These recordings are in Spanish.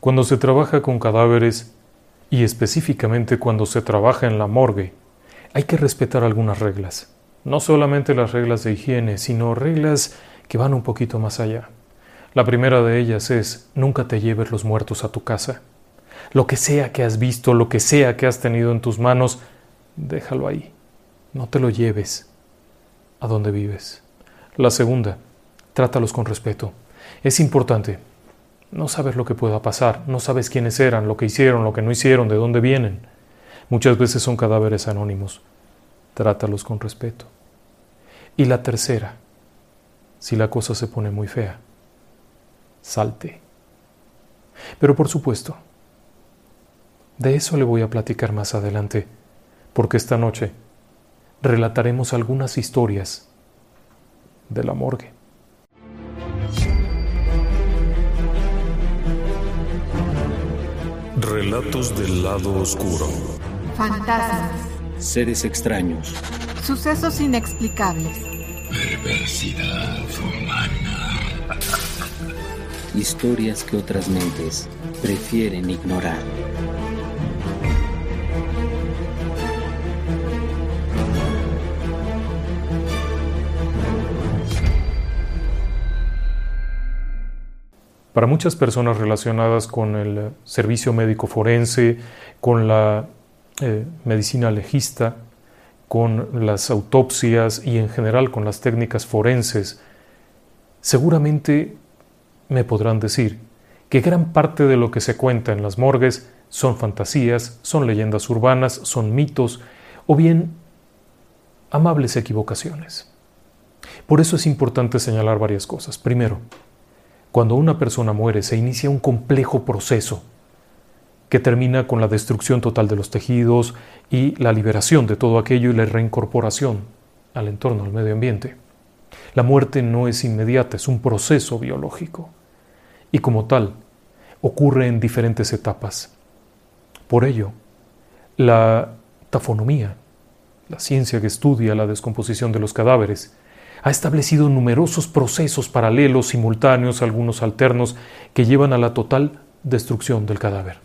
Cuando se trabaja con cadáveres, y específicamente cuando se trabaja en la morgue, hay que respetar algunas reglas. No solamente las reglas de higiene, sino reglas que van un poquito más allá. La primera de ellas es, nunca te lleves los muertos a tu casa. Lo que sea que has visto, lo que sea que has tenido en tus manos, déjalo ahí. No te lo lleves a donde vives. La segunda, trátalos con respeto. Es importante. No sabes lo que pueda pasar, no sabes quiénes eran, lo que hicieron, lo que no hicieron, de dónde vienen. Muchas veces son cadáveres anónimos. Trátalos con respeto. Y la tercera, si la cosa se pone muy fea, salte. Pero por supuesto, de eso le voy a platicar más adelante, porque esta noche relataremos algunas historias de la morgue. Relatos del lado oscuro. Fantasmas. Seres extraños. Sucesos inexplicables. Perversidad humana. Historias que otras mentes prefieren ignorar. Para muchas personas relacionadas con el servicio médico forense, con la eh, medicina legista, con las autopsias y en general con las técnicas forenses, seguramente me podrán decir que gran parte de lo que se cuenta en las morgues son fantasías, son leyendas urbanas, son mitos o bien amables equivocaciones. Por eso es importante señalar varias cosas. Primero, cuando una persona muere se inicia un complejo proceso que termina con la destrucción total de los tejidos y la liberación de todo aquello y la reincorporación al entorno, al medio ambiente. La muerte no es inmediata, es un proceso biológico y como tal ocurre en diferentes etapas. Por ello, la tafonomía, la ciencia que estudia la descomposición de los cadáveres, ha establecido numerosos procesos paralelos, simultáneos, algunos alternos, que llevan a la total destrucción del cadáver.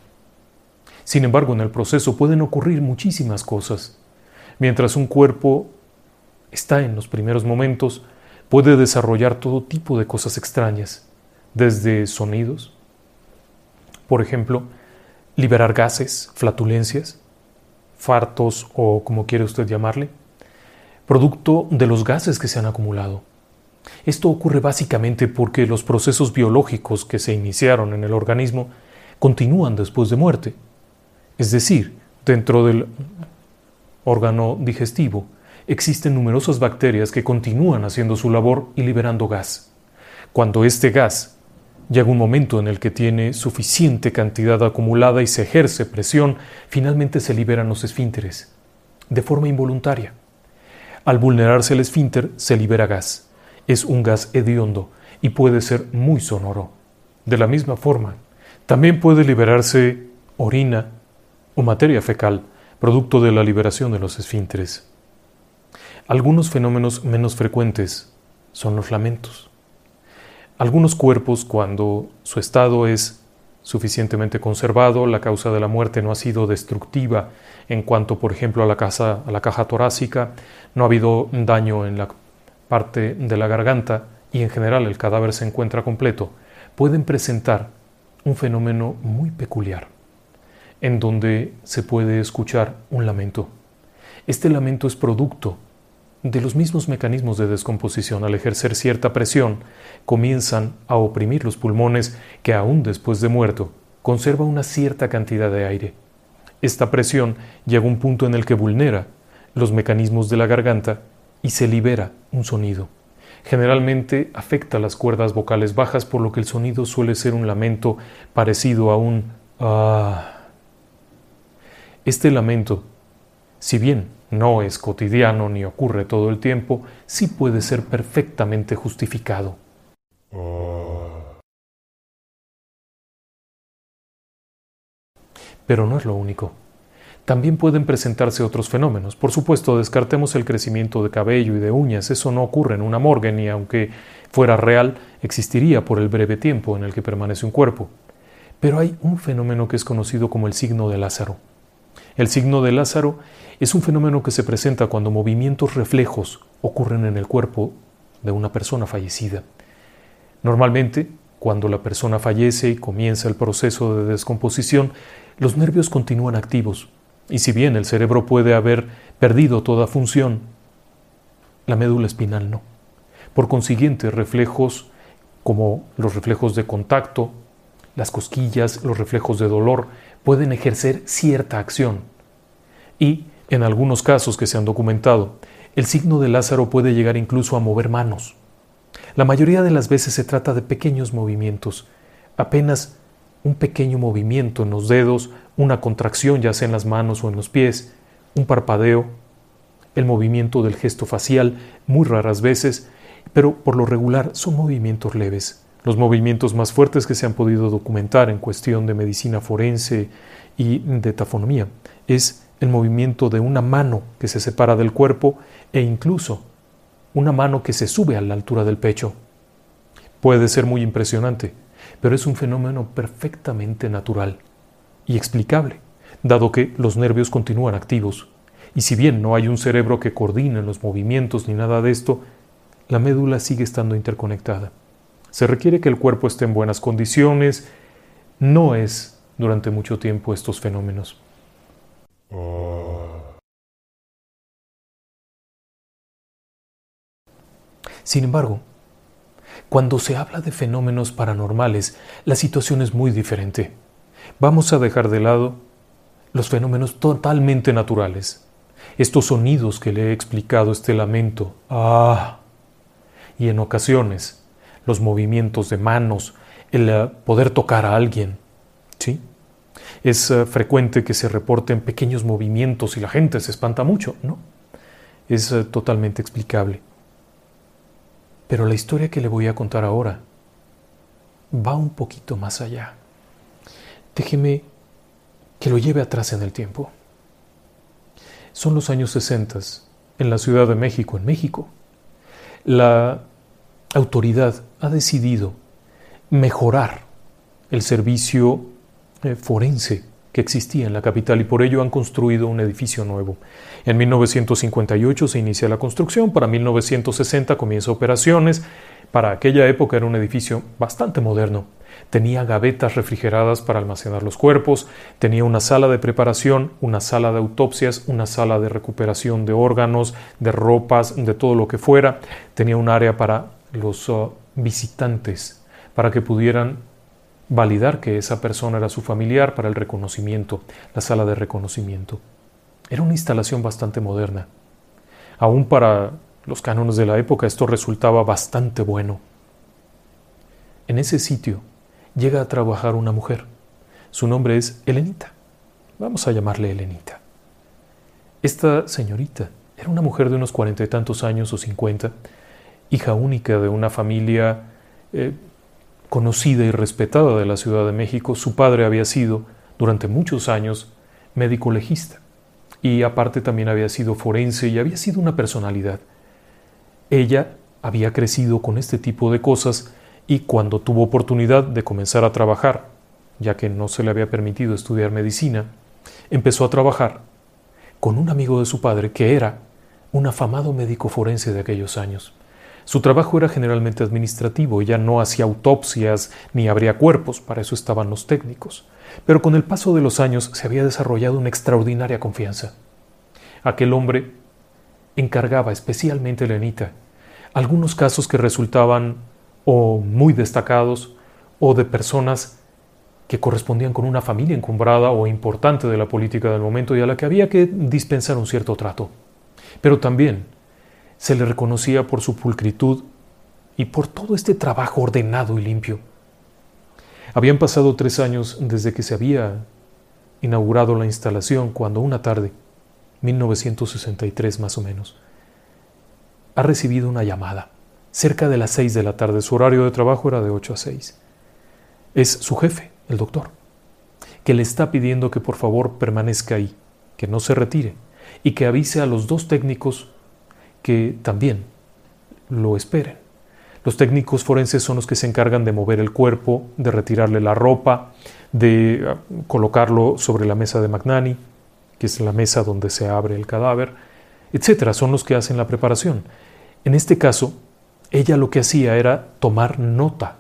Sin embargo, en el proceso pueden ocurrir muchísimas cosas. Mientras un cuerpo está en los primeros momentos, puede desarrollar todo tipo de cosas extrañas, desde sonidos, por ejemplo, liberar gases, flatulencias, fartos o como quiere usted llamarle, producto de los gases que se han acumulado. Esto ocurre básicamente porque los procesos biológicos que se iniciaron en el organismo continúan después de muerte. Es decir, dentro del órgano digestivo existen numerosas bacterias que continúan haciendo su labor y liberando gas. Cuando este gas llega un momento en el que tiene suficiente cantidad acumulada y se ejerce presión, finalmente se liberan los esfínteres, de forma involuntaria. Al vulnerarse el esfínter se libera gas. Es un gas hediondo y puede ser muy sonoro. De la misma forma, también puede liberarse orina o materia fecal, producto de la liberación de los esfínteres. Algunos fenómenos menos frecuentes son los lamentos. Algunos cuerpos, cuando su estado es suficientemente conservado, la causa de la muerte no ha sido destructiva en cuanto, por ejemplo, a la, caja torácica, no ha habido daño en la parte de la garganta y en general el cadáver se encuentra completo, pueden presentar un fenómeno muy peculiar, en donde se puede escuchar un lamento. Este lamento es producto de los mismos mecanismos de descomposición. Al ejercer cierta presión, comienzan a oprimir los pulmones que aún después de muerto conserva una cierta cantidad de aire. Esta presión llega a un punto en el que vulnera los mecanismos de la garganta y se libera un sonido, Generalmente afecta las cuerdas vocales bajas, por lo que el sonido suele ser un lamento parecido a un ah. Este lamento, si bien no es cotidiano ni ocurre todo el tiempo, sí puede ser perfectamente justificado. Pero no es lo único. También pueden presentarse otros fenómenos. Por supuesto, descartemos el crecimiento de cabello y de uñas. Eso no ocurre en una morgue, ni aunque fuera real, existiría por el breve tiempo en el que permanece un cuerpo. Pero hay un fenómeno que es conocido como el signo de Lázaro. El signo de Lázaro es un fenómeno que se presenta cuando movimientos reflejos ocurren en el cuerpo de una persona fallecida. Normalmente, cuando la persona fallece y comienza el proceso de descomposición, los nervios continúan activos, y si bien el cerebro puede haber perdido toda función, la médula espinal no. Por consiguiente, reflejos como los reflejos de contacto, las cosquillas, los reflejos de dolor, pueden ejercer cierta acción. Y, en algunos casos que se han documentado, el signo de Lázaro puede llegar incluso a mover manos. La mayoría de las veces se trata de pequeños movimientos, apenas un pequeño movimiento en los dedos, una contracción ya sea en las manos o en los pies, un parpadeo, el movimiento del gesto facial, muy raras veces, pero por lo regular son movimientos leves. Los movimientos más fuertes que se han podido documentar en cuestión de medicina forense y de tafonomía es el movimiento de una mano que se separa del cuerpo e incluso una mano que se sube a la altura del pecho. Puede ser muy impresionante, pero es un fenómeno perfectamente natural y explicable, dado que los nervios continúan activos. Y si bien no hay un cerebro que coordine los movimientos ni nada de esto, la médula sigue estando interconectada. Se requiere que el cuerpo esté en buenas condiciones. No es durante mucho tiempo estos fenómenos. Sin embargo, cuando se habla de fenómenos paranormales, la situación es muy diferente. Vamos a dejar de lado los fenómenos totalmente naturales. Estos sonidos que le he explicado, este lamento, ah, y en ocasiones los movimientos de manos, el eh, poder tocar a alguien, ¿sí? Es eh, frecuente que se reporten pequeños movimientos y la gente se espanta mucho, ¿no? Es eh, totalmente explicable. Pero la historia que le voy a contar ahora va un poquito más allá. Déjeme que lo lleve atrás en el tiempo. Son los años 60 en la Ciudad de México, en México. La autoridad ha decidido mejorar el servicio eh, forense que existía en la capital y por ello han construido un edificio nuevo. En 1958 se inicia la construcción, para 1960 comienza operaciones. Para aquella época era un edificio bastante moderno. Tenía gavetas refrigeradas para almacenar los cuerpos, tenía una sala de preparación, una sala de autopsias, una sala de recuperación de órganos, de ropas, de todo lo que fuera. Tenía un área para los uh, visitantes, para que pudieran validar que esa persona era su familiar para el reconocimiento, la sala de reconocimiento. Era una instalación bastante moderna. Aún para los cánones de la época esto resultaba bastante bueno. En ese sitio llega a trabajar una mujer. Su nombre es Elenita. Vamos a llamarle Elenita. Esta señorita era una mujer de unos cuarenta y tantos años o cincuenta, hija única de una familia eh, conocida y respetada de la Ciudad de México, su padre había sido, durante muchos años, médico legista y aparte también había sido forense y había sido una personalidad. Ella había crecido con este tipo de cosas y cuando tuvo oportunidad de comenzar a trabajar, ya que no se le había permitido estudiar medicina, empezó a trabajar con un amigo de su padre que era un afamado médico forense de aquellos años. Su trabajo era generalmente administrativo, ella no hacía autopsias ni abría cuerpos, para eso estaban los técnicos. Pero con el paso de los años se había desarrollado una extraordinaria confianza. Aquel hombre encargaba especialmente a Lenita algunos casos que resultaban o muy destacados o de personas que correspondían con una familia encumbrada o importante de la política del momento y a la que había que dispensar un cierto trato. Pero también se le reconocía por su pulcritud y por todo este trabajo ordenado y limpio. Habían pasado tres años desde que se había inaugurado la instalación cuando una tarde, 1963 más o menos, ha recibido una llamada, cerca de las seis de la tarde. Su horario de trabajo era de 8 a 6. Es su jefe, el doctor, que le está pidiendo que por favor permanezca ahí, que no se retire y que avise a los dos técnicos que también lo esperen. Los técnicos forenses son los que se encargan de mover el cuerpo, de retirarle la ropa, de ah, colocarlo sobre la mesa de Magnani, que es la mesa donde se abre el cadáver, etcétera. Son los que hacen la preparación. En este caso, ella lo que hacía era tomar nota,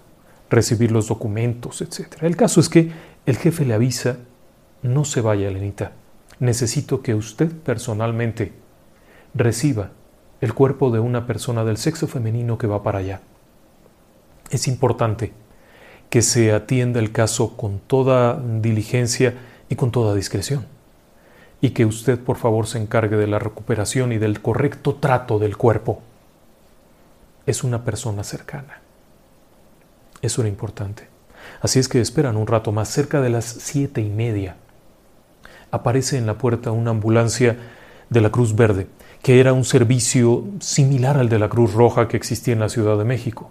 recibir los documentos, etcétera. El caso es que el jefe le avisa: no se vaya, Lenita. Necesito que usted personalmente reciba el cuerpo de una persona del sexo femenino que va para allá es importante que se atienda el caso con toda diligencia y con toda discreción. Y que usted por favor se encargue de la recuperación y del correcto trato del cuerpo. Es una persona cercana. Eso era importante. Así es que esperan un rato más, cerca de las siete y media. Aparece en la puerta una ambulancia de la Cruz Verde, que era un servicio similar al de la Cruz Roja que existía en la Ciudad de México.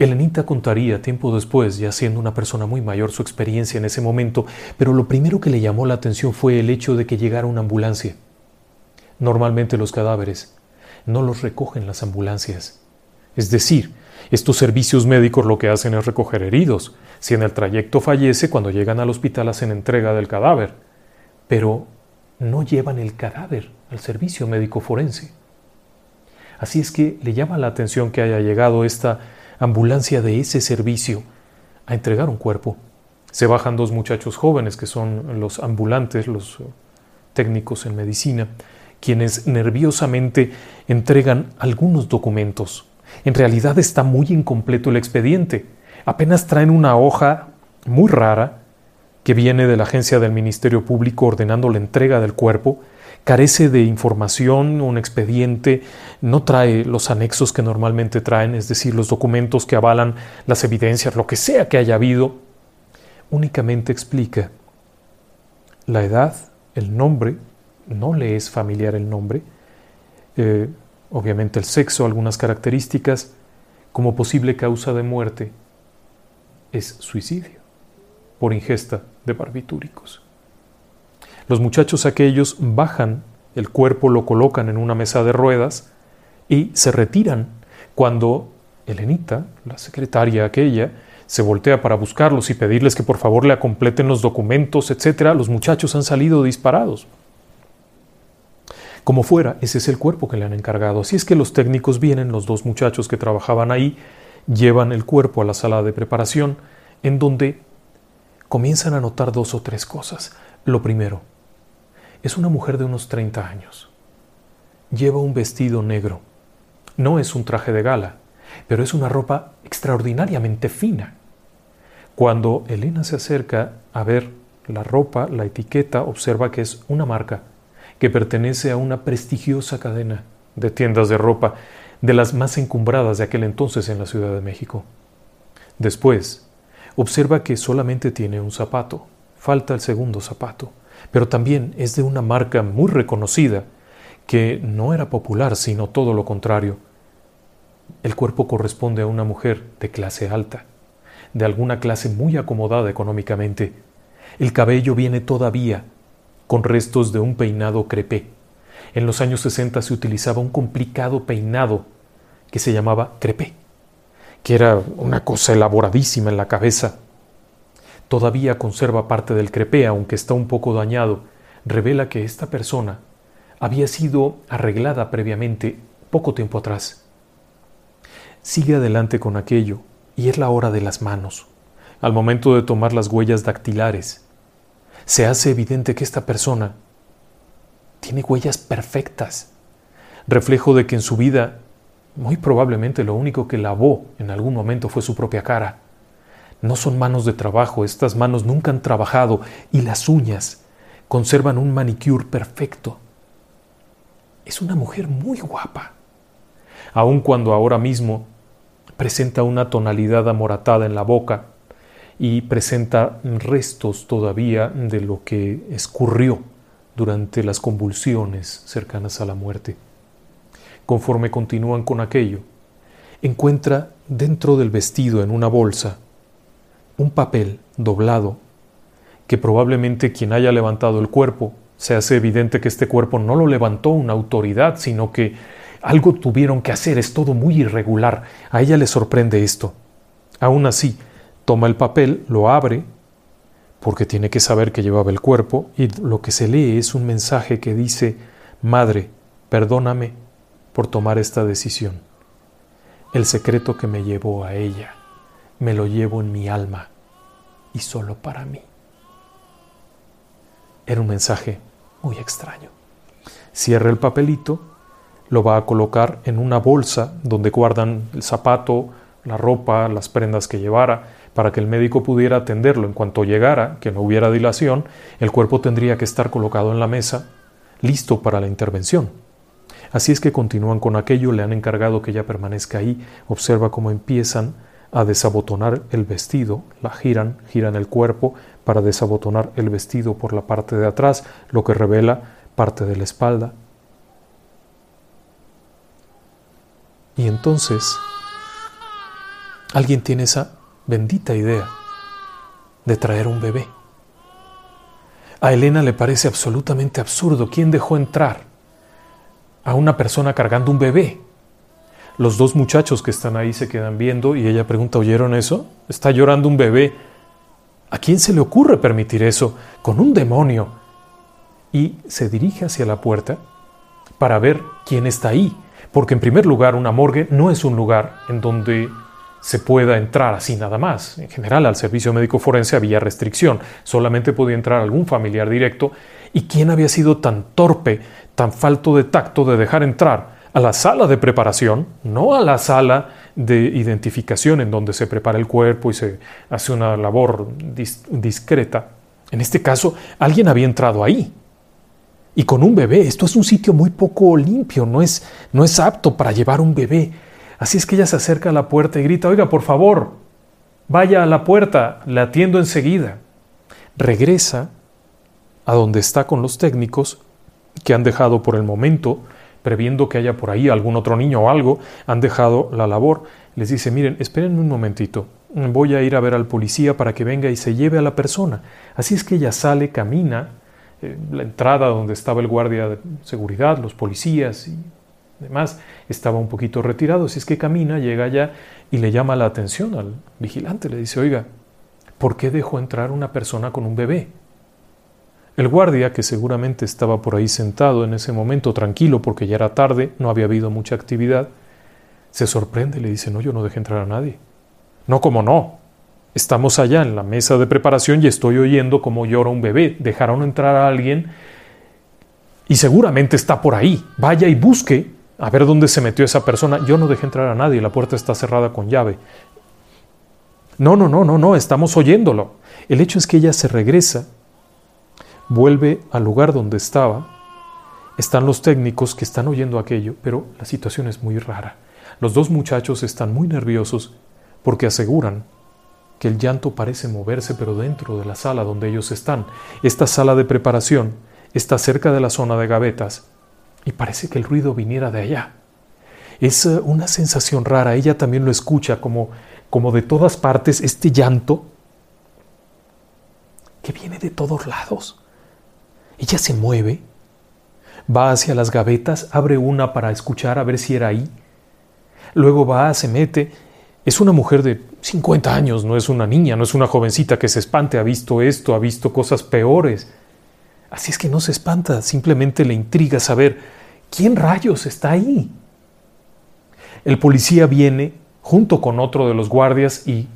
Elenita contaría tiempo después, ya siendo una persona muy mayor, su experiencia en ese momento, pero lo primero que le llamó la atención fue el hecho de que llegara una ambulancia. Normalmente los cadáveres no los recogen las ambulancias. Es decir, estos servicios médicos lo que hacen es recoger heridos. Si en el trayecto fallece, cuando llegan al hospital hacen entrega del cadáver. Pero no llevan el cadáver al servicio médico forense. Así es que le llama la atención que haya llegado esta ambulancia de ese servicio a entregar un cuerpo. Se bajan dos muchachos jóvenes que son los ambulantes, los técnicos en medicina, quienes nerviosamente entregan algunos documentos. En realidad está muy incompleto el expediente. Apenas traen una hoja muy rara que viene de la agencia del Ministerio Público ordenando la entrega del cuerpo carece de información, un expediente, no trae los anexos que normalmente traen, es decir, los documentos que avalan las evidencias, lo que sea que haya habido, únicamente explica la edad, el nombre, no le es familiar el nombre, eh, obviamente el sexo, algunas características, como posible causa de muerte es suicidio por ingesta de barbitúricos. Los muchachos aquellos bajan el cuerpo, lo colocan en una mesa de ruedas y se retiran cuando Elenita, la secretaria aquella, se voltea para buscarlos y pedirles que por favor le completen los documentos, etc., los muchachos han salido disparados. Como fuera, ese es el cuerpo que le han encargado. Así es que los técnicos vienen, los dos muchachos que trabajaban ahí, llevan el cuerpo a la sala de preparación, en donde comienzan a notar dos o tres cosas. Lo primero, es una mujer de unos 30 años. Lleva un vestido negro. No es un traje de gala, pero es una ropa extraordinariamente fina. Cuando Elena se acerca a ver la ropa, la etiqueta, observa que es una marca que pertenece a una prestigiosa cadena de tiendas de ropa, de las más encumbradas de aquel entonces en la Ciudad de México. Después, observa que solamente tiene un zapato, falta el segundo zapato pero también es de una marca muy reconocida, que no era popular, sino todo lo contrario. El cuerpo corresponde a una mujer de clase alta, de alguna clase muy acomodada económicamente. El cabello viene todavía con restos de un peinado crepé. En los años 60 se utilizaba un complicado peinado que se llamaba crepé, que era una cosa elaboradísima en la cabeza, todavía conserva parte del crepé, aunque está un poco dañado, revela que esta persona había sido arreglada previamente poco tiempo atrás. Sigue adelante con aquello, y es la hora de las manos. Al momento de tomar las huellas dactilares, se hace evidente que esta persona tiene huellas perfectas, reflejo de que en su vida muy probablemente lo único que lavó en algún momento fue su propia cara. No son manos de trabajo, estas manos nunca han trabajado y las uñas conservan un manicure perfecto. Es una mujer muy guapa. Aun cuando ahora mismo presenta una tonalidad amoratada en la boca y presenta restos todavía de lo que escurrió durante las convulsiones cercanas a la muerte. Conforme continúan con aquello, encuentra dentro del vestido en una bolsa un papel doblado que probablemente quien haya levantado el cuerpo se hace evidente que este cuerpo no lo levantó una autoridad, sino que algo tuvieron que hacer, es todo muy irregular. A ella le sorprende esto. Aún así, toma el papel, lo abre, porque tiene que saber que llevaba el cuerpo, y lo que se lee es un mensaje que dice, Madre, perdóname por tomar esta decisión. El secreto que me llevó a ella, me lo llevo en mi alma, y solo para mí. Era un mensaje muy extraño. Cierra el papelito, lo va a colocar en una bolsa donde guardan el zapato, la ropa, las prendas que llevara, para que el médico pudiera atenderlo en cuanto llegara, que no hubiera dilación, el cuerpo tendría que estar colocado en la mesa, listo para la intervención. Así es que continúan con aquello, le han encargado que ya permanezca ahí, observa cómo empiezan a desabotonar el vestido, la giran, giran el cuerpo para desabotonar el vestido por la parte de atrás, lo que revela parte de la espalda. Y entonces alguien tiene esa bendita idea de traer un bebé. A Elena le parece absolutamente absurdo. ¿Quién dejó entrar a una persona cargando un bebé? Los dos muchachos que están ahí se quedan viendo y ella pregunta, ¿oyeron eso? Está llorando un bebé. ¿A quién se le ocurre permitir eso? Con un demonio. Y se dirige hacia la puerta para ver quién está ahí. Porque en primer lugar, una morgue no es un lugar en donde se pueda entrar así nada más. En general, al servicio médico forense había restricción. Solamente podía entrar algún familiar directo. ¿Y quién había sido tan torpe, tan falto de tacto de dejar entrar a la sala de preparación, no a la sala de identificación en donde se prepara el cuerpo y se hace una labor discreta. En este caso, alguien había entrado ahí. Y con un bebé, esto es un sitio muy poco limpio, no es, no es apto para llevar un bebé. Así es que ella se acerca a la puerta y grita, oiga, por favor, vaya a la puerta, le atiendo enseguida. Regresa a donde está con los técnicos que han dejado por el momento previendo que haya por ahí algún otro niño o algo, han dejado la labor. Les dice, miren, espérenme un momentito, voy a ir a ver al policía para que venga y se lleve a la persona. Así es que ella sale, camina, eh, la entrada donde estaba el guardia de seguridad, los policías y demás, estaba un poquito retirado, así es que camina, llega allá y le llama la atención al vigilante, le dice, oiga, ¿por qué dejó entrar una persona con un bebé? El guardia, que seguramente estaba por ahí sentado en ese momento tranquilo porque ya era tarde, no había habido mucha actividad, se sorprende le dice, no, yo no dejé entrar a nadie. No, como no. Estamos allá en la mesa de preparación y estoy oyendo cómo llora un bebé. Dejaron entrar a alguien y seguramente está por ahí. Vaya y busque a ver dónde se metió esa persona. Yo no dejé entrar a nadie, la puerta está cerrada con llave. No, no, no, no, no, estamos oyéndolo. El hecho es que ella se regresa vuelve al lugar donde estaba. Están los técnicos que están oyendo aquello, pero la situación es muy rara. Los dos muchachos están muy nerviosos porque aseguran que el llanto parece moverse pero dentro de la sala donde ellos están. Esta sala de preparación está cerca de la zona de gavetas y parece que el ruido viniera de allá. Es eh, una sensación rara, ella también lo escucha como, como de todas partes este llanto que viene de todos lados. Ella se mueve, va hacia las gavetas, abre una para escuchar a ver si era ahí. Luego va, se mete. Es una mujer de 50 años, no es una niña, no es una jovencita que se espante, ha visto esto, ha visto cosas peores. Así es que no se espanta, simplemente le intriga saber quién rayos está ahí. El policía viene junto con otro de los guardias y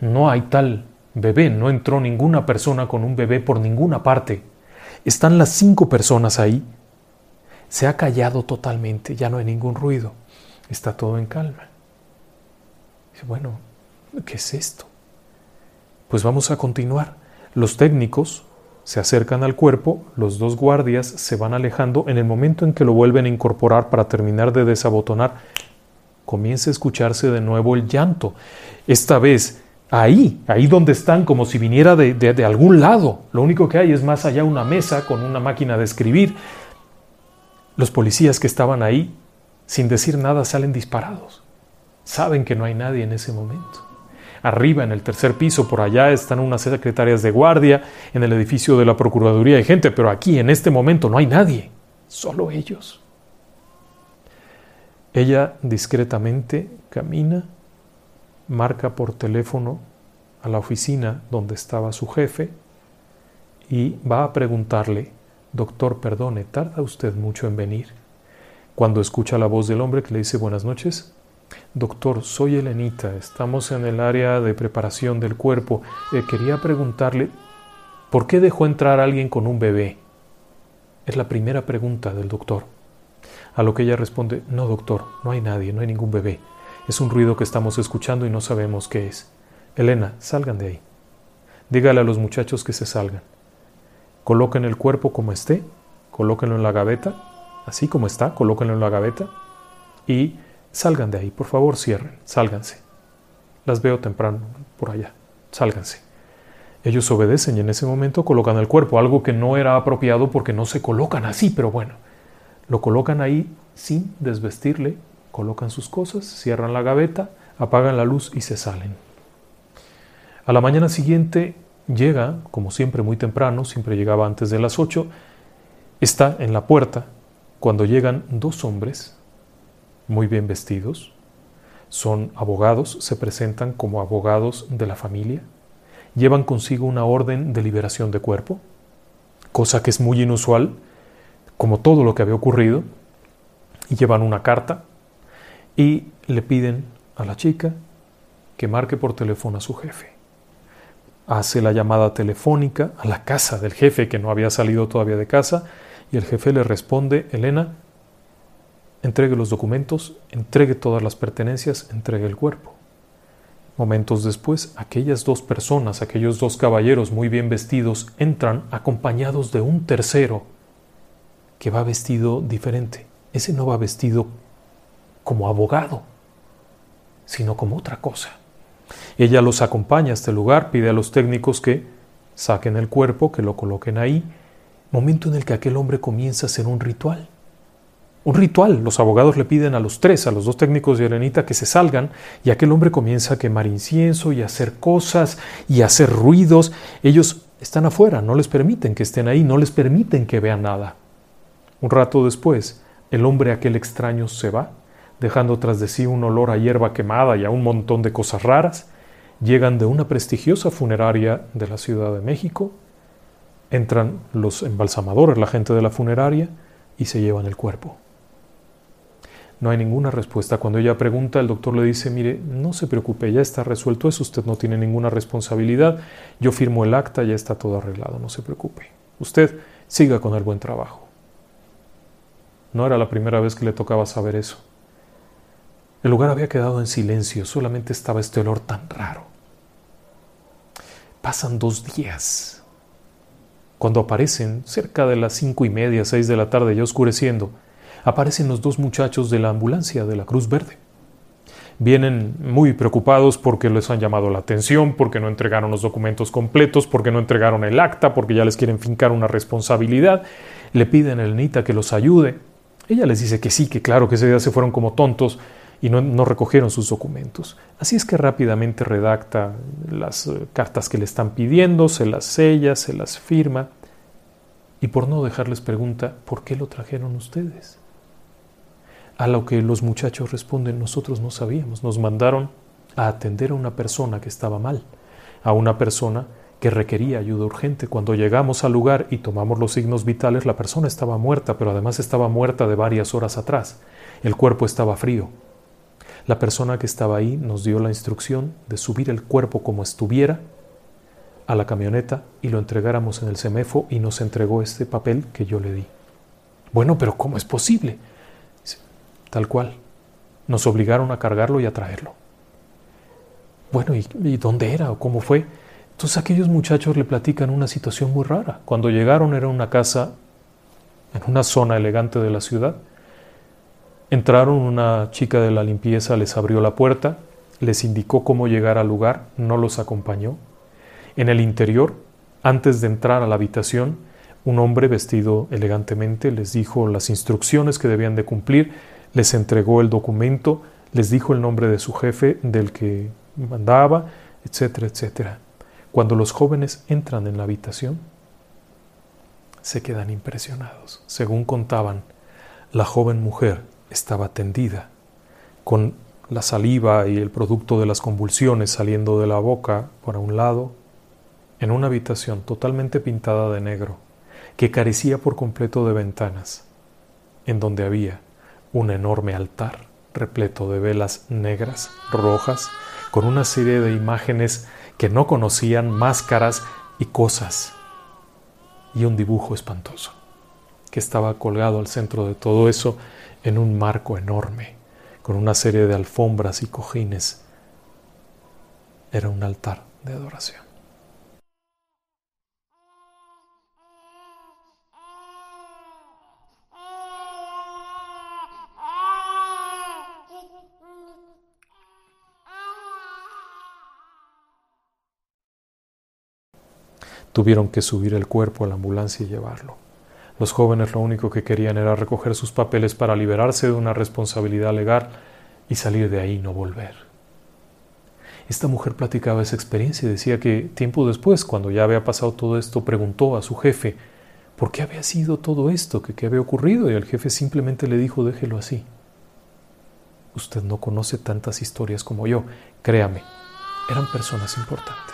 no hay tal bebé, no entró ninguna persona con un bebé por ninguna parte. Están las cinco personas ahí. Se ha callado totalmente, ya no hay ningún ruido. Está todo en calma. Bueno, ¿qué es esto? Pues vamos a continuar. Los técnicos se acercan al cuerpo, los dos guardias se van alejando. En el momento en que lo vuelven a incorporar para terminar de desabotonar, comienza a escucharse de nuevo el llanto. Esta vez ahí, ahí donde están, como si viniera de, de, algún lado. Lo único que hay es más allá una mesa con una máquina de escribir. Los policías que estaban ahí, sin decir nada, salen disparados. Saben que no hay nadie en ese momento. Arriba, en el tercer piso, por allá están unas secretarias de guardia, en el edificio de la Procuraduría hay gente, pero aquí, en este momento, no hay nadie, solo ellos. Ella discretamente camina marca por teléfono a la oficina donde estaba su jefe y va a preguntarle, doctor, perdone, ¿tarda usted mucho en venir? Cuando escucha la voz del hombre que le dice buenas noches, doctor, soy Elenita, estamos en el área de preparación del cuerpo, eh, quería preguntarle, ¿por qué dejó entrar a alguien con un bebé? Es la primera pregunta del doctor. A lo que ella responde, no, doctor, no hay nadie, no hay ningún bebé. Es un ruido que estamos escuchando y no sabemos qué es. Elena, salgan de ahí. Dígale a los muchachos que se salgan. Coloquen el cuerpo como esté, colóquenlo en la gaveta, así como está, colóquenlo en la gaveta y salgan de ahí, por favor, cierren, sálganse. Las veo temprano por allá, sálganse. Ellos obedecen y en ese momento colocan el cuerpo, algo que no era apropiado porque no se colocan así, pero bueno, lo colocan ahí sin desvestirle colocan sus cosas, cierran la gaveta, apagan la luz y se salen. A la mañana siguiente llega, como siempre muy temprano, siempre llegaba antes de las 8, está en la puerta cuando llegan dos hombres muy bien vestidos, son abogados, se presentan como abogados de la familia, llevan consigo una orden de liberación de cuerpo, cosa que es muy inusual, como todo lo que había ocurrido, y llevan una carta y le piden a la chica que marque por teléfono a su jefe. Hace la llamada telefónica a la casa del jefe que no había salido todavía de casa y el jefe le responde, Elena, entregue los documentos, entregue todas las pertenencias, entregue el cuerpo. Momentos después, aquellas dos personas, aquellos dos caballeros muy bien vestidos, entran acompañados de un tercero que va vestido diferente. Ese no va vestido como abogado, sino como otra cosa. Ella los acompaña a este lugar, pide a los técnicos que saquen el cuerpo, que lo coloquen ahí, momento en el que aquel hombre comienza a hacer un ritual. Un ritual. Los abogados le piden a los tres, a los dos técnicos de Elenita, que se salgan y aquel hombre comienza a quemar incienso y a hacer cosas y a hacer ruidos. Ellos están afuera, no les permiten que estén ahí, no les permiten que vean nada. Un rato después, el hombre aquel extraño se va dejando tras de sí un olor a hierba quemada y a un montón de cosas raras, llegan de una prestigiosa funeraria de la Ciudad de México, entran los embalsamadores, la gente de la funeraria, y se llevan el cuerpo. No hay ninguna respuesta. Cuando ella pregunta, el doctor le dice, mire, no se preocupe, ya está resuelto eso, usted no tiene ninguna responsabilidad, yo firmo el acta, ya está todo arreglado, no se preocupe. Usted siga con el buen trabajo. No era la primera vez que le tocaba saber eso. El lugar había quedado en silencio, solamente estaba este olor tan raro. Pasan dos días. Cuando aparecen, cerca de las cinco y media, seis de la tarde, ya oscureciendo, aparecen los dos muchachos de la ambulancia de la Cruz Verde. Vienen muy preocupados porque les han llamado la atención, porque no entregaron los documentos completos, porque no entregaron el acta, porque ya les quieren fincar una responsabilidad. Le piden a Elnita que los ayude. Ella les dice que sí, que claro, que ese día se fueron como tontos, y no, recogieron sus documentos. Así es que rápidamente redacta las eh, cartas que le están pidiendo, se las sella, se las firma y por no dejarles pregunta, ¿por qué lo trajeron ustedes? A lo que los muchachos responden, nosotros no sabíamos, nos mandaron a atender a una persona que estaba mal, a una persona que requería ayuda urgente. Cuando llegamos al lugar y tomamos los signos vitales, la persona estaba muerta, pero además estaba muerta de varias horas atrás. El cuerpo estaba frío, la persona que estaba ahí nos dio la instrucción de subir el cuerpo como estuviera a la camioneta y lo entregáramos en el CEMEFO y nos entregó este papel que yo le di. Bueno, pero ¿cómo es posible? Tal cual. Nos obligaron a cargarlo y a traerlo. Bueno, ¿y, ¿y, dónde era o cómo fue? Entonces aquellos muchachos le platican una situación muy rara. Cuando llegaron era una casa en una zona elegante de la ciudad Entraron, una chica de la limpieza les abrió la puerta, les indicó cómo llegar al lugar, no los acompañó. En el interior, antes de entrar a la habitación, un hombre vestido elegantemente les dijo las instrucciones que debían de cumplir, les entregó el documento, les dijo el nombre de su jefe, del que mandaba, etcétera, etcétera. Cuando los jóvenes entran en la habitación, se quedan impresionados. Según contaban, la joven mujer estaba tendida, con la saliva y el producto de las convulsiones saliendo de la boca por un lado, en una habitación totalmente pintada de negro, que carecía por completo de ventanas, en donde había un enorme altar repleto de velas negras, rojas, con una serie de imágenes que no conocían, máscaras y cosas, y un dibujo espantoso, que estaba colgado al centro de todo eso en un marco enorme, con una serie de alfombras y cojines. Era un altar de adoración. Tuvieron que subir el cuerpo a la ambulancia y llevarlo. Los jóvenes lo único que querían era recoger sus papeles para liberarse de una responsabilidad legal y salir de ahí y no volver. Esta mujer platicaba esa experiencia y decía que tiempo después, cuando ya había pasado todo esto, preguntó a su jefe por qué había sido todo esto, que qué había ocurrido, y el jefe simplemente le dijo déjelo así. Usted no conoce tantas historias como yo, créame, eran personas importantes.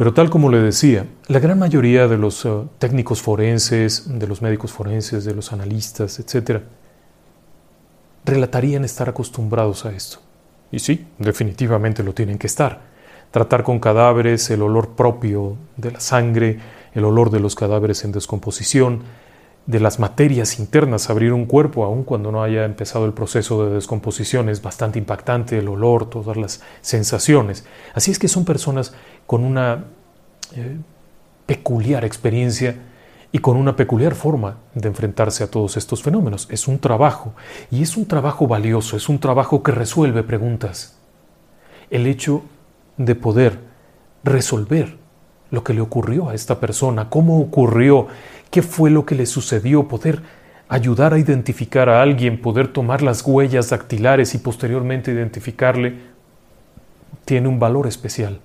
Pero tal como le decía, la gran mayoría de los uh, técnicos forenses, de los médicos forenses, de los analistas, etc., relatarían estar acostumbrados a esto. Y sí, definitivamente lo tienen que estar. Tratar con cadáveres, el olor propio de la sangre, el olor de los cadáveres en descomposición, de las materias internas, abrir un cuerpo aun cuando no haya empezado el proceso de descomposición es bastante impactante, el olor, todas las sensaciones. Así es que son personas con una eh, peculiar experiencia y con una peculiar forma de enfrentarse a todos estos fenómenos. Es un trabajo y es un trabajo valioso, es un trabajo que resuelve preguntas. El hecho de poder resolver lo que le ocurrió a esta persona, cómo ocurrió, qué fue lo que le sucedió, poder ayudar a identificar a alguien, poder tomar las huellas dactilares y posteriormente identificarle, tiene un valor especial.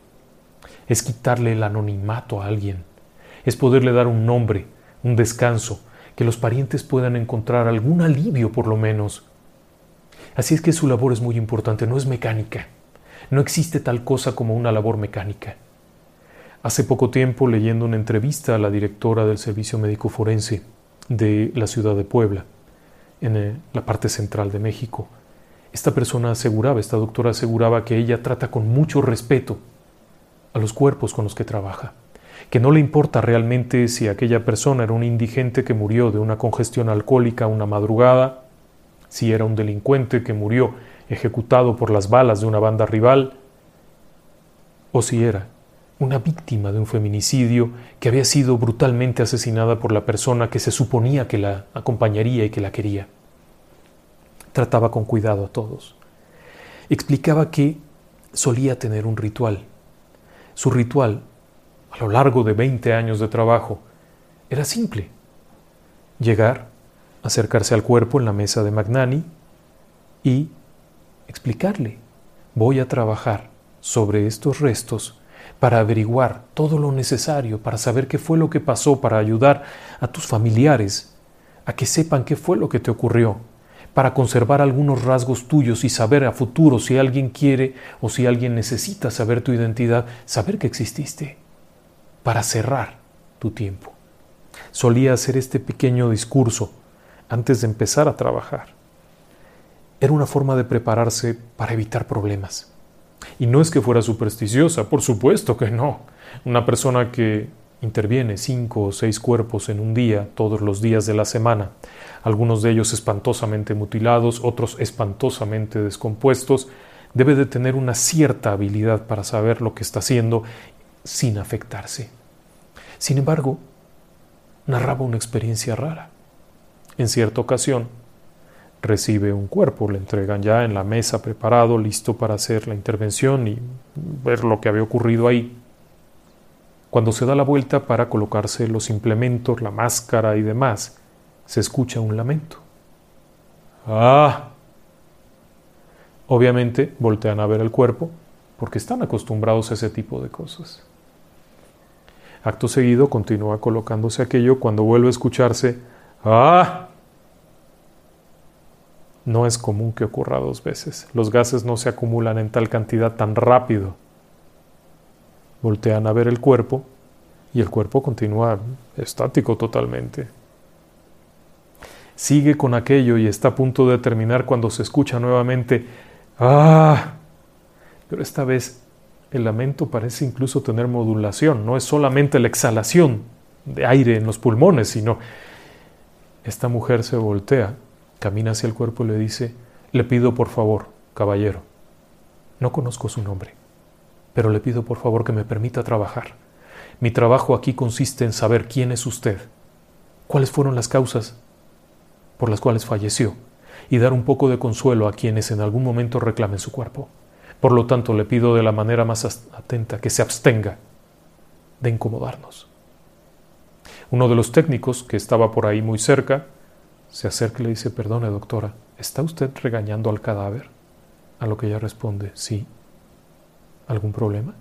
Es quitarle el anonimato a alguien, es poderle dar un nombre, un descanso, que los parientes puedan encontrar algún alivio por lo menos. Así es que su labor es muy importante, no es mecánica. No existe tal cosa como una labor mecánica. Hace poco tiempo, leyendo una entrevista a la directora del Servicio Médico Forense de la ciudad de Puebla, en eh, la parte central de México, esta persona aseguraba, esta doctora aseguraba que ella trata con mucho respeto a los cuerpos con los que trabaja, que no le importa realmente si aquella persona era un indigente que murió de una congestión alcohólica una madrugada, si era un delincuente que murió ejecutado por las balas de una banda rival, o si era una víctima de un feminicidio que había sido brutalmente asesinada por la persona que se suponía que la acompañaría y que la quería. Trataba con cuidado a todos. Explicaba que solía tener un ritual. Su ritual, a lo largo de 20 años de trabajo, era simple. Llegar, acercarse al cuerpo en la mesa de Magnani y explicarle, voy a trabajar sobre estos restos para averiguar todo lo necesario, para saber qué fue lo que pasó, para ayudar a tus familiares a que sepan qué fue lo que te ocurrió, para conservar algunos rasgos tuyos y saber a futuro si alguien quiere o si alguien necesita saber tu identidad, saber que exististe, para cerrar tu tiempo. Solía hacer este pequeño discurso antes de empezar a trabajar. Era una forma de prepararse para evitar problemas Y no es que fuera supersticiosa, por supuesto que no. Una persona que interviene cinco o seis cuerpos en un día, todos los días de la semana, algunos de ellos espantosamente mutilados, otros espantosamente descompuestos, debe de tener una cierta habilidad para saber lo que está haciendo sin afectarse. Sin embargo, narraba una experiencia rara. En cierta ocasión, recibe un cuerpo, le entregan ya en la mesa preparado, listo para hacer la intervención y ver lo que había ocurrido ahí. Cuando se da la vuelta para colocarse los implementos, la máscara y demás, se escucha un lamento. ¡Ah! Obviamente voltean a ver el cuerpo porque están acostumbrados a ese tipo de cosas. Acto seguido continúa colocándose aquello cuando vuelve a escucharse ¡Ah! No es común que ocurra dos veces. Los gases no se acumulan en tal cantidad tan rápido. Voltean a ver el cuerpo y el cuerpo continúa estático totalmente. Sigue con aquello y está a punto de terminar cuando se escucha nuevamente ¡Ah! Pero esta vez el lamento parece incluso tener modulación. No es solamente la exhalación de aire en los pulmones, sino esta mujer se voltea camina hacia el cuerpo y le dice, le pido por favor, caballero, no conozco su nombre, pero le pido por favor que me permita trabajar. Mi trabajo aquí consiste en saber quién es usted, cuáles fueron las causas por las cuales falleció y dar un poco de consuelo a quienes en algún momento reclamen su cuerpo. Por lo tanto, le pido de la manera más atenta que se abstenga de incomodarnos. Uno de los técnicos que estaba por ahí muy cerca se acerca y le dice, perdone doctora, ¿está usted regañando al cadáver? A lo que ella responde, sí. ¿Algún problema?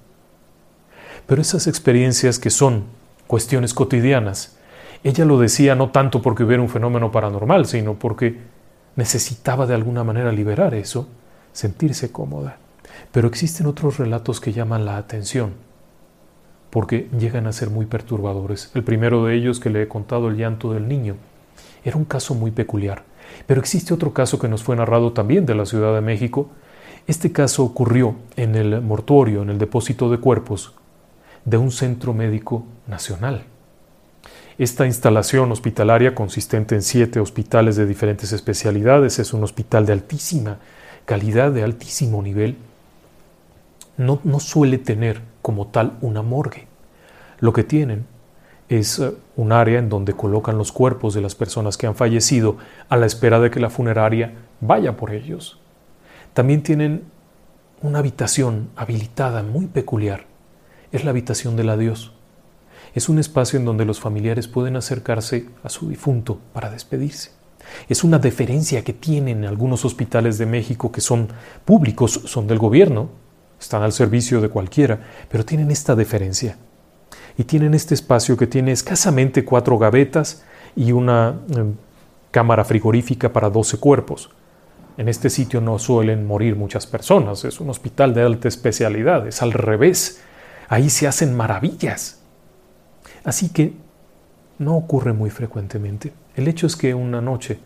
Pero esas experiencias que son cuestiones cotidianas, ella lo decía no tanto porque hubiera un fenómeno paranormal, sino porque necesitaba de alguna manera liberar eso, sentirse cómoda. Pero existen otros relatos que llaman la atención, porque llegan a ser muy perturbadores. El primero de ellos que le he contado, el llanto del niño, era un caso muy peculiar. Pero existe otro caso que nos fue narrado también de la Ciudad de México. Este caso ocurrió en el mortuorio, en el depósito de cuerpos de un centro médico nacional. Esta instalación hospitalaria, consistente en siete hospitales de diferentes especialidades, es un hospital de altísima calidad, de altísimo nivel, no, no suele tener como tal una morgue. Lo que tienen es eh, un área en donde colocan los cuerpos de las personas que han fallecido a la espera de que la funeraria vaya por ellos. También tienen una habitación habilitada muy peculiar. Es la habitación del adiós. Es un espacio en donde los familiares pueden acercarse a su difunto para despedirse. Es una deferencia que tienen algunos hospitales de México que son públicos, son del gobierno, están al servicio de cualquiera, pero tienen esta deferencia y tienen este espacio que tiene escasamente cuatro gavetas y una em, cámara frigorífica para 12 cuerpos. En este sitio no suelen morir muchas personas, es un hospital de alta especialidad, es al revés, ahí se hacen maravillas. Así que no ocurre muy frecuentemente. El hecho es que una noche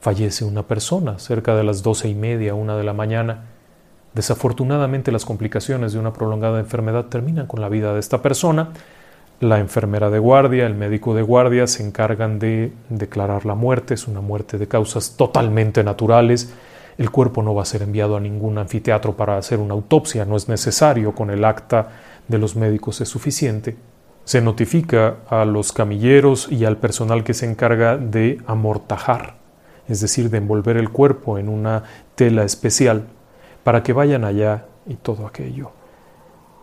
fallece una persona cerca de las doce y media, una de la mañana, Desafortunadamente las complicaciones de una prolongada enfermedad terminan con la vida de esta persona. La enfermera de guardia, el médico de guardia se encargan de declarar la muerte, es una muerte de causas totalmente naturales. El cuerpo no va a ser enviado a ningún anfiteatro para hacer una autopsia, no es necesario, con el acta de los médicos es suficiente. Se notifica a los camilleros y al personal que se encarga de amortajar, es decir, de envolver el cuerpo en una tela especial para que vayan allá y todo aquello.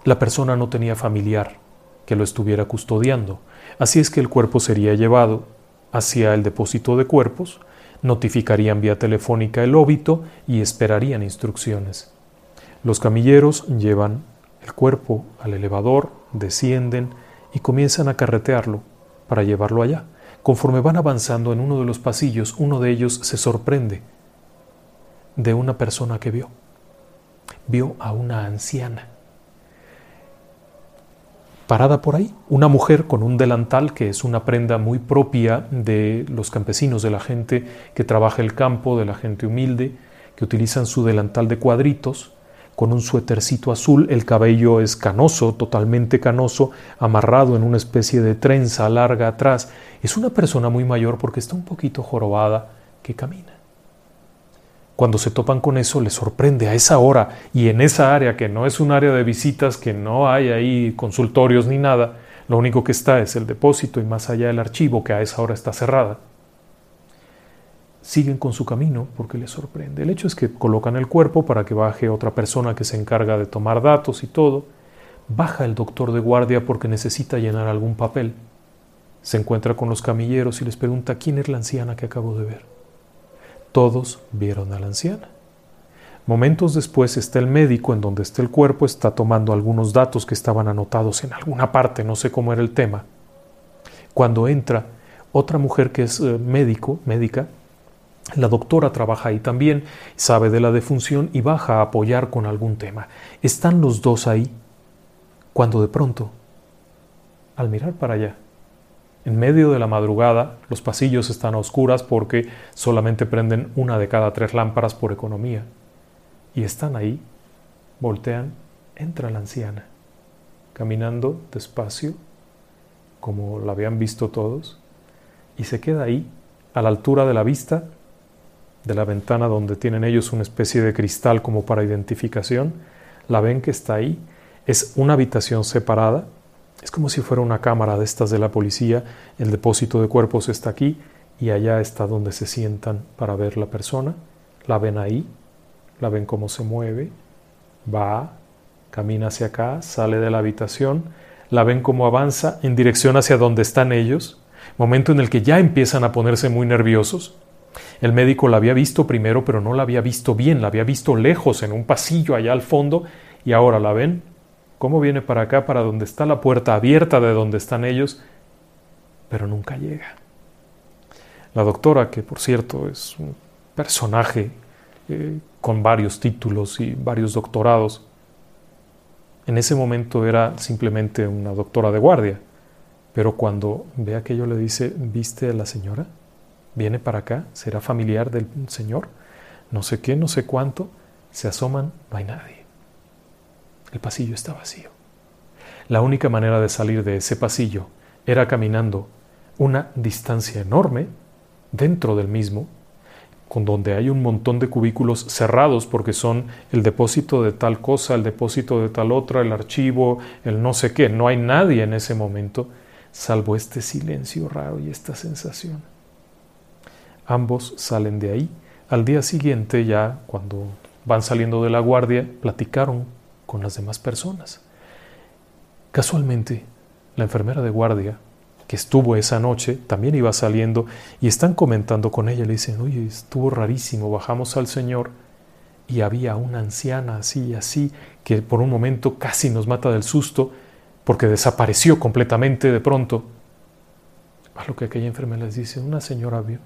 La persona no tenía familiar que lo estuviera custodiando, así es que el cuerpo sería llevado hacia el depósito de cuerpos, notificarían vía telefónica el óbito y esperarían instrucciones. Los camilleros llevan el cuerpo al elevador, descienden y comienzan a carretearlo para llevarlo allá. Conforme van avanzando en uno de los pasillos, uno de ellos se sorprende de una persona que vio vio a una anciana. Parada por ahí, una mujer con un delantal que es una prenda muy propia de los campesinos, de la gente que trabaja el campo, de la gente humilde, que utilizan su delantal de cuadritos, con un suétercito azul, el cabello es canoso, totalmente canoso, amarrado en una especie de trenza larga atrás. Es una persona muy mayor porque está un poquito jorobada que camina. Cuando se topan con eso, les sorprende a esa hora y en esa área que no es un área de visitas, que no hay ahí consultorios ni nada, lo único que está es el depósito y más allá el archivo que a esa hora está cerrada. Siguen con su camino porque les sorprende. El hecho es que colocan el cuerpo para que baje otra persona que se encarga de tomar datos y todo. Baja el doctor de guardia porque necesita llenar algún papel. Se encuentra con los camilleros y les pregunta quién es la anciana que acabo de ver. Todos vieron a la anciana. Momentos después está el médico en donde está el cuerpo, está tomando algunos datos que estaban anotados en alguna parte, no sé cómo era el tema. Cuando entra otra mujer que es eh, médico, médica, la doctora trabaja ahí también, sabe de la defunción y baja a apoyar con algún tema. Están los dos ahí cuando de pronto, al mirar para allá, en medio de la madrugada, los pasillos están a oscuras porque solamente prenden una de cada tres lámparas por economía. Y están ahí, voltean, entra la anciana, caminando despacio, como la habían visto todos, y se queda ahí, a la altura de la vista, de la ventana donde tienen ellos una especie de cristal como para identificación, la ven que está ahí, es una habitación separada, es como si fuera una cámara de estas de la policía, el depósito de cuerpos está aquí y allá está donde se sientan para ver la persona, la ven ahí, la ven cómo se mueve, va, camina hacia acá, sale de la habitación, la ven cómo avanza en dirección hacia donde están ellos, momento en el que ya empiezan a ponerse muy nerviosos. El médico la había visto primero, pero no la había visto bien, la había visto lejos, en un pasillo allá al fondo, y ahora la ven cómo viene para acá, para donde está la puerta abierta de donde están ellos, pero nunca llega. La doctora, que por cierto es un personaje eh, con varios títulos y varios doctorados, en ese momento era simplemente una doctora de guardia, pero cuando ve aquello le dice, ¿viste a la señora? ¿Viene para acá? ¿Será familiar del señor? No sé qué, no sé cuánto. Se asoman, no hay nadie. El pasillo está vacío. La única manera de salir de ese pasillo era caminando una distancia enorme dentro del mismo, con donde hay un montón de cubículos cerrados porque son el depósito de tal cosa, el depósito de tal otra, el archivo, el no sé qué. No hay nadie en ese momento, salvo este silencio raro y esta sensación. Ambos salen de ahí. Al día siguiente, ya cuando van saliendo de la guardia, platicaron con las demás personas. Casualmente, la enfermera de guardia que estuvo esa noche también iba saliendo y están comentando con ella, le dicen, oye, estuvo rarísimo, bajamos al Señor y había una anciana así y así que por un momento casi nos mata del susto porque desapareció completamente de pronto. A lo que aquella enfermera les dice, una señora vio.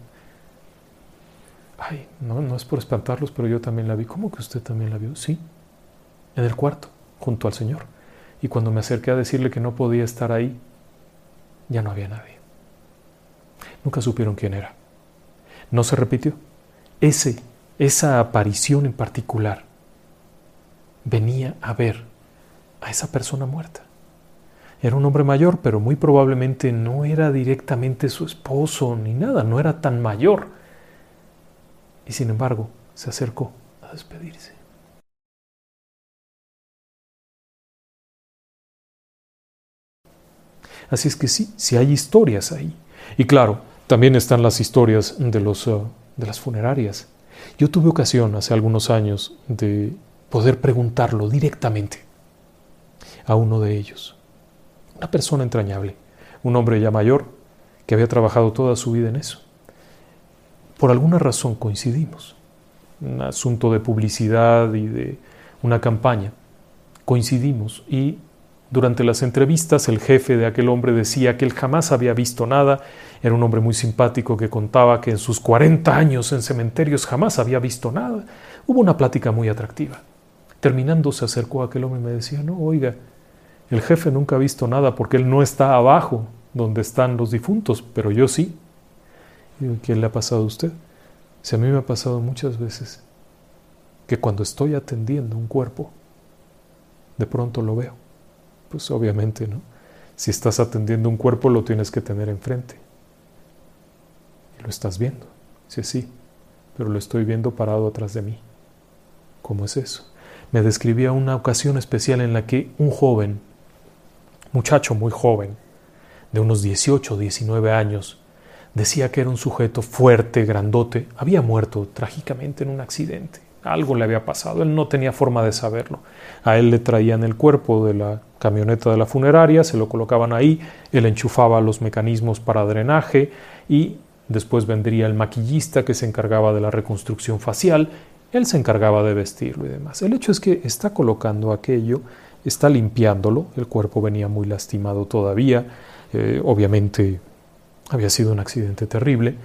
Ay, no, no es por espantarlos, pero yo también la vi. ¿Cómo que usted también la vio? Sí, en el cuarto, junto al Señor. Y cuando me acerqué a decirle que no podía estar ahí, ya no había nadie. Nunca supieron quién era. No se repitió. Ese, esa aparición en particular venía a ver a esa persona muerta. Era un hombre mayor, pero muy probablemente no era directamente su esposo ni nada, no era tan mayor. Y sin embargo, se acercó a despedirse. Así es que sí, sí hay historias ahí. Y claro, también están las historias de, los, uh, de las funerarias. Yo tuve ocasión hace algunos años de poder preguntarlo directamente a uno de ellos. Una persona entrañable, un hombre ya mayor que había trabajado toda su vida en eso. Por alguna razón coincidimos. Un asunto de publicidad y de una campaña. Coincidimos y durante las entrevistas, el jefe de aquel hombre decía que él jamás había visto nada. Era un hombre muy simpático que contaba que en sus 40 años en cementerios jamás había visto nada. Hubo una plática muy atractiva. Terminando, se acercó a aquel hombre y me decía: No, oiga, el jefe nunca ha visto nada porque él no está abajo donde están los difuntos, pero yo sí. ¿Qué le ha pasado a usted? Si a mí me ha pasado muchas veces que cuando estoy atendiendo un cuerpo, De pronto lo veo. Pues obviamente, ¿no? Si estás atendiendo un cuerpo lo tienes que tener enfrente. Y lo estás viendo. Sí, sí. Pero lo estoy viendo parado atrás de mí. ¿Cómo es eso? Me describía una ocasión especial en la que un joven, muchacho muy joven, de unos 18 o 19 años, decía que era un sujeto fuerte, grandote, había muerto trágicamente en un accidente. Algo le había pasado, él no tenía forma de saberlo. A él le traían el cuerpo de la camioneta de la funeraria, se lo colocaban ahí, él enchufaba los mecanismos para drenaje y después vendría el maquillista que se encargaba de la reconstrucción facial, él se encargaba de vestirlo y demás. El hecho es que está colocando aquello, está limpiándolo, el cuerpo venía muy lastimado todavía, eh, obviamente había sido un accidente terrible,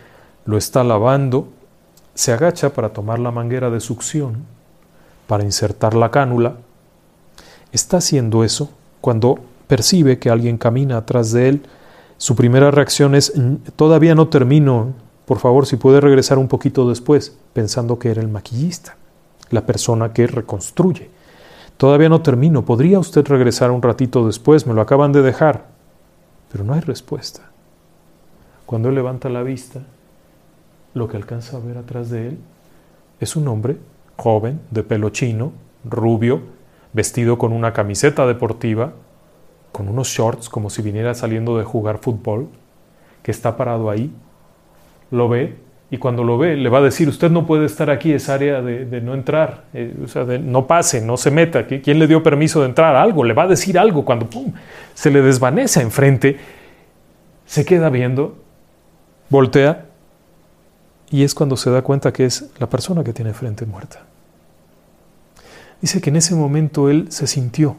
lo está lavando, se agacha para tomar la manguera de succión, para insertar la cánula, está haciendo eso cuando percibe que alguien camina atrás de él, su primera reacción es, todavía no termino, por favor, si puede regresar un poquito después, pensando que era el maquillista, la persona que reconstruye. Todavía no termino, ¿podría usted regresar un ratito después? Me lo acaban de dejar. Pero no hay respuesta. Cuando él levanta la vista, lo que alcanza a ver atrás de él es un hombre joven, de pelo chino, rubio, vestido con una camiseta deportiva, con unos shorts como si viniera saliendo de jugar fútbol, que está parado ahí, lo ve y cuando lo ve le va a decir, usted no puede estar aquí, es área de, no entrar, eh, o sea, no pase, no se meta, ¿quién le dio permiso de entrar? Algo, le va a decir algo cuando ¡pum! se le desvanece enfrente, se queda viendo, voltea y es cuando se da cuenta que es la persona que tiene frente muerta. Dice que en ese momento él se sintió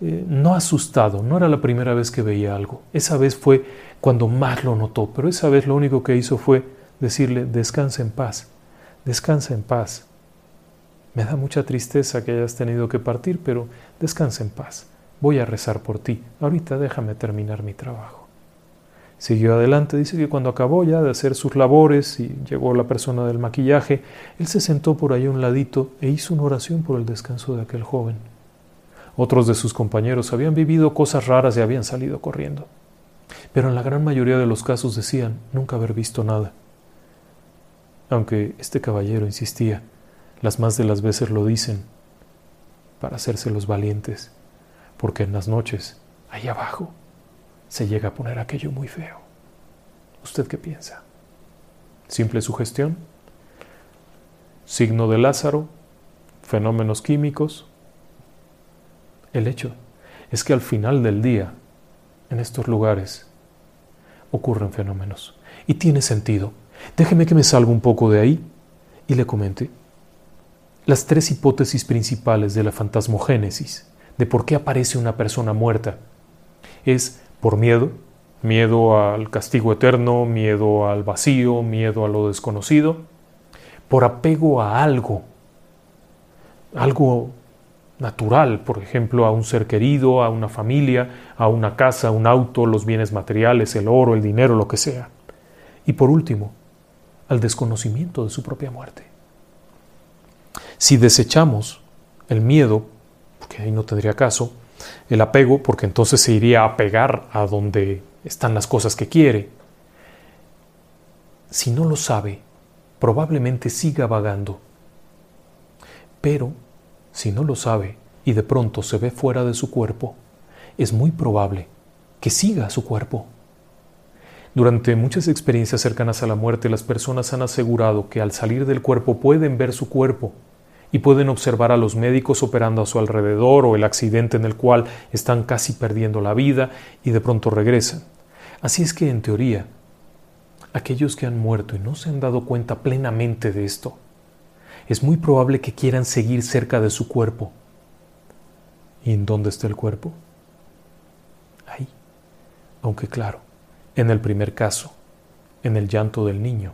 eh, no asustado, no era la primera vez que veía algo, esa vez fue cuando más lo notó, pero esa vez lo único que hizo fue decirle, descansa en paz, descansa en paz. Me da mucha tristeza que hayas tenido que partir, pero descansa en paz. Voy a rezar por ti. Ahorita déjame terminar mi trabajo. Siguió adelante, dice que cuando acabó ya de hacer sus labores y llegó la persona del maquillaje, él se sentó por ahí a un ladito e hizo una oración por el descanso de aquel joven. Otros de sus compañeros habían vivido cosas raras y habían salido corriendo. Pero en la gran mayoría de los casos decían nunca haber visto nada aunque este caballero insistía, las más de las veces lo dicen para hacerse los valientes, porque en las noches, ahí abajo, se llega a poner aquello muy feo. ¿Usted qué piensa? ¿Simple sugestión? ¿Signo de Lázaro? ¿Fenómenos químicos? El hecho es que al final del día, en estos lugares, ocurren fenómenos. Y tiene sentido Déjeme que me salga un poco de ahí y le comente las tres hipótesis principales de la fantasmogénesis, de por qué aparece una persona muerta. Es por miedo, miedo al castigo eterno, miedo al vacío, miedo a lo desconocido, por apego a algo, algo natural, por ejemplo, a un ser querido, a una familia, a una casa, un auto, los bienes materiales, el oro, el dinero, lo que sea. Y por último, al desconocimiento de su propia muerte. Si desechamos el miedo, porque ahí no tendría caso, el apego, porque entonces se iría a pegar a donde están las cosas que quiere, si no lo sabe, probablemente siga vagando. Pero, si no lo sabe y de pronto se ve fuera de su cuerpo, es muy probable que siga su cuerpo. Durante muchas experiencias cercanas a la muerte, las personas han asegurado que al salir del cuerpo pueden ver su cuerpo y pueden observar a los médicos operando a su alrededor o el accidente en el cual están casi perdiendo la vida y de pronto regresan. Así es que, en teoría, aquellos que han muerto y no se han dado cuenta plenamente de esto, es muy probable que quieran seguir cerca de su cuerpo. ¿Y en dónde está el cuerpo? Ahí. Aunque claro, en el primer caso, en el llanto del niño,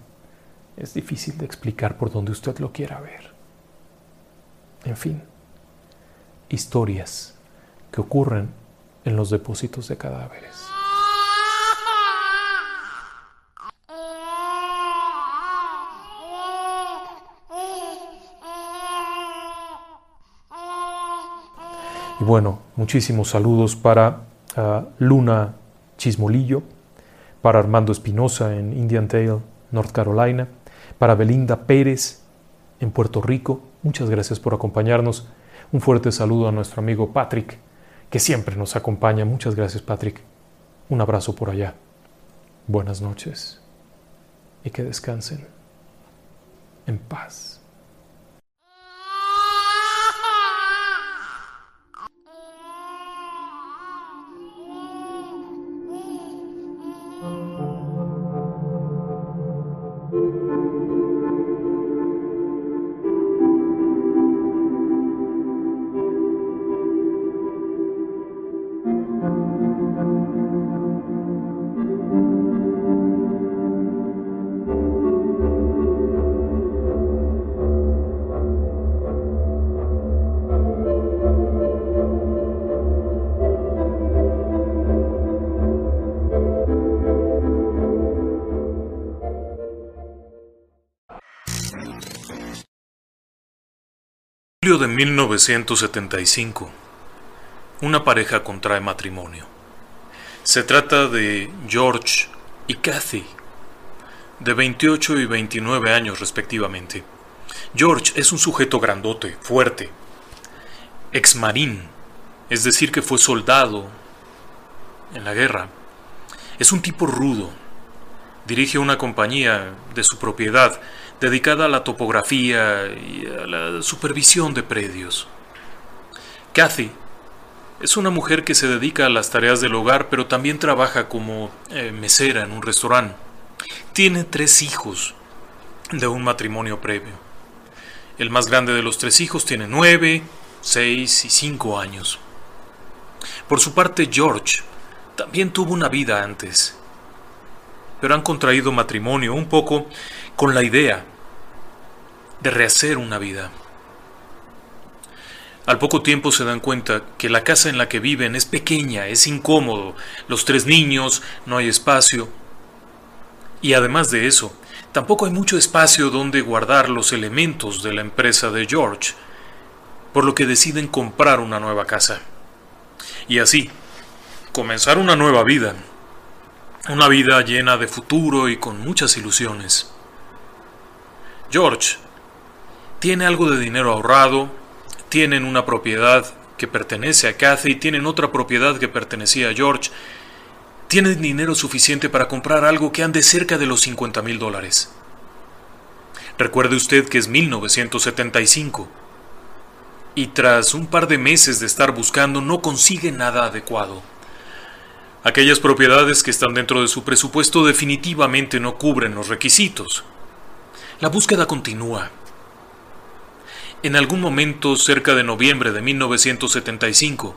es difícil de explicar por donde usted lo quiera ver. En fin, historias que ocurren en los depósitos de cadáveres. Y bueno, muchísimos saludos para uh, Luna Chismolillo, para Armando Espinosa en Indian Tail, North Carolina, para Belinda Pérez en Puerto Rico. Muchas gracias por acompañarnos. Un fuerte saludo a nuestro amigo Patrick, que siempre nos acompaña. Muchas gracias, Patrick. Un abrazo por allá. Buenas noches y que descansen en paz. De 1975, una pareja contrae matrimonio. Se trata de George y Kathy, de 28 y 29 años respectivamente. George es un sujeto grandote, fuerte, ex marín, es decir, que fue soldado en la guerra. Es un tipo rudo. Dirige una compañía de su propiedad dedicada a la topografía y a la supervisión de predios. Kathy es una mujer que se dedica a las tareas del hogar, pero también trabaja como eh, mesera en un restaurante. Tiene tres hijos de un matrimonio previo. El más grande de los tres hijos tiene nueve, seis y cinco años. Por su parte, George también tuvo una vida antes, pero han contraído matrimonio un poco con la idea de rehacer una vida. Al poco tiempo se dan cuenta que la casa en la que viven es pequeña, es incómodo, los tres niños, no hay espacio. Y además de eso, tampoco hay mucho espacio donde guardar los elementos de la empresa de George, por lo que deciden comprar una nueva casa. Y así, comenzar una nueva vida, una vida llena de futuro y con muchas ilusiones. George tiene algo de dinero ahorrado, tienen una propiedad que pertenece a Kathy, tienen otra propiedad que pertenecía a George, tienen dinero suficiente para comprar algo que ande cerca de los 50 mil dólares. Recuerde usted que es 1975 y tras un par de meses de estar buscando no consigue nada adecuado. Aquellas propiedades que están dentro de su presupuesto definitivamente no cubren los requisitos. La búsqueda continúa en algún momento cerca de noviembre de 1975,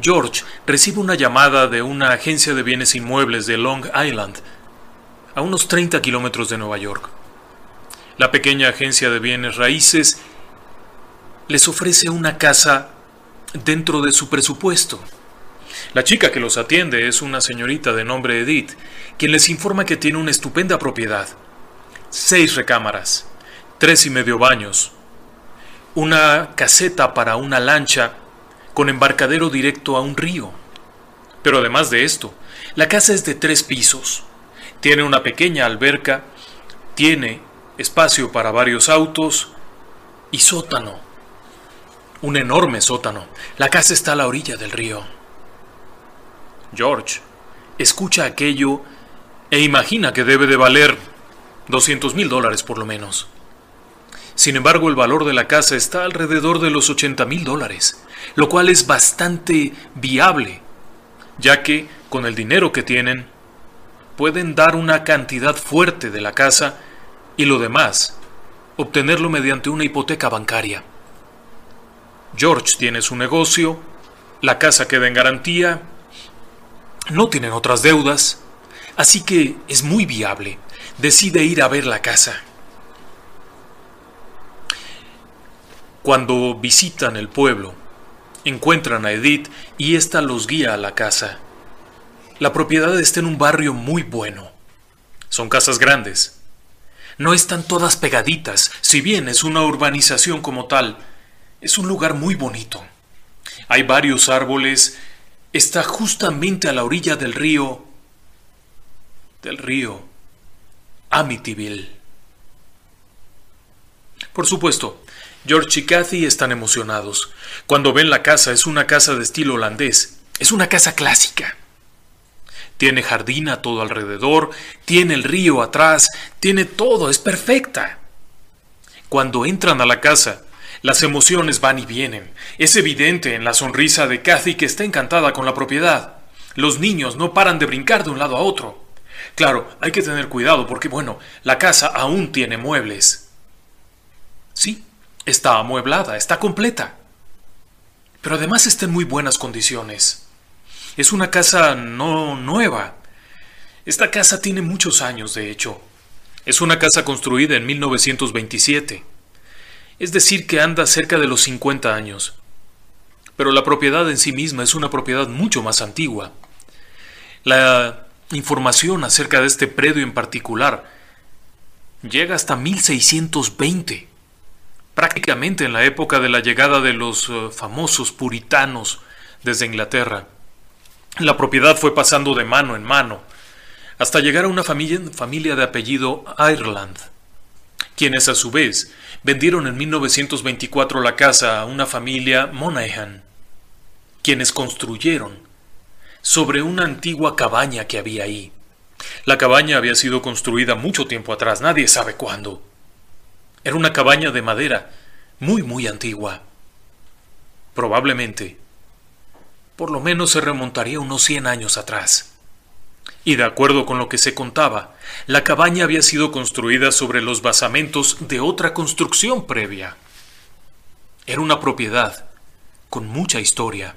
George recibe una llamada de una agencia de bienes inmuebles de Long Island, a unos 30 kilómetros de Nueva York. La pequeña agencia de bienes raíces les ofrece una casa dentro de su presupuesto. La chica que los atiende es una señorita de nombre Edith, quien les informa que tiene una estupenda propiedad. Seis recámaras, tres y medio baños, una caseta para una lancha con embarcadero directo a un río. Pero además de esto, la casa es de tres pisos. Tiene una pequeña alberca, tiene espacio para varios autos y sótano. Un enorme sótano. La casa está a la orilla del río. George escucha aquello e imagina que debe de valer 200 mil dólares por lo menos. Sin embargo, el valor de la casa está alrededor de los 80 mil dólares, lo cual es bastante viable, ya que con el dinero que tienen, pueden dar una cantidad fuerte de la casa y lo demás, obtenerlo mediante una hipoteca bancaria. George tiene su negocio, la casa queda en garantía, no tienen otras deudas, así que es muy viable. Decide ir a ver la casa. Cuando visitan el pueblo, encuentran a Edith y ésta los guía a la casa. La propiedad está en un barrio muy bueno. Son casas grandes. No están todas pegaditas, si bien es una urbanización como tal, es un lugar muy bonito. hay varios árboles, está justamente a la orilla del río, del río Amityville. Por supuesto, George y Kathy están emocionados. Cuando ven la casa, es una casa de estilo holandés, es una casa clásica. Tiene jardín a todo alrededor, tiene el río atrás, tiene todo, es perfecta. Cuando entran a la casa, las emociones van y vienen. Es evidente en la sonrisa de Kathy que está encantada con la propiedad. Los niños no paran de brincar de un lado a otro. Claro, hay que tener cuidado porque, bueno, la casa aún tiene muebles. Sí, está amueblada, está completa. Pero además está en muy buenas condiciones. Es una casa no nueva. Esta casa tiene muchos años, de hecho. Es una casa construida en 1927. Es decir, que anda cerca de los 50 años. Pero la propiedad en sí misma es una propiedad mucho más antigua. La información acerca de este predio en particular llega hasta 1620, prácticamente en la época de la llegada de los eh, famosos puritanos desde Inglaterra. La propiedad fue pasando de mano en mano, hasta llegar a una familia, familia de apellido Ireland, quienes a su vez vendieron en 1924 la casa a una familia Monaghan, quienes construyeron sobre una antigua cabaña que había ahí. La cabaña había sido construida mucho tiempo atrás, nadie sabe cuándo. Era una cabaña de madera, muy, muy antigua. Probablemente por lo menos se remontaría unos cien años atrás. Y de acuerdo con lo que se contaba, la cabaña había sido construida sobre los basamentos de otra construcción previa. Era una propiedad con mucha historia.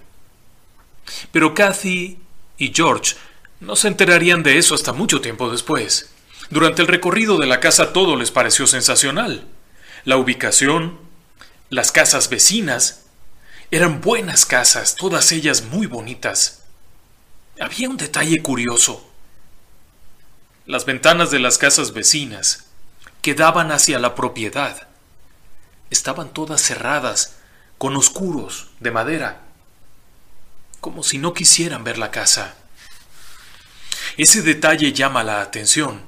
Pero Kathy y George no se enterarían de eso hasta mucho tiempo después. Durante el recorrido de la casa todo les pareció sensacional. La ubicación, las casas vecinas eran buenas casas, todas ellas muy bonitas. Había un detalle curioso. Las ventanas de las casas vecinas, que daban hacia la propiedad, estaban todas cerradas, con oscuros, de madera, como si no quisieran ver la casa. Ese detalle llama la atención,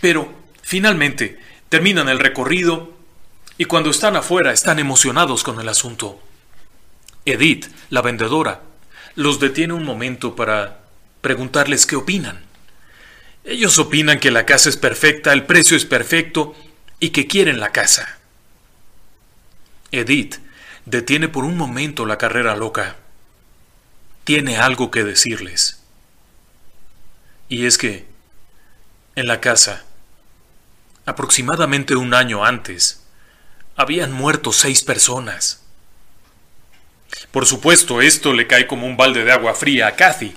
pero finalmente terminan el recorrido y cuando están afuera están emocionados con el asunto. Edith, la vendedora, los detiene un momento para preguntarles qué opinan. Ellos opinan que la casa es perfecta, el precio es perfecto y que quieren la casa. Edith detiene por un momento la carrera loca. Tiene algo que decirles. Y es que, en la casa, aproximadamente un año antes, habían muerto seis personas. Por supuesto, esto le cae como un balde de agua fría a Kathy,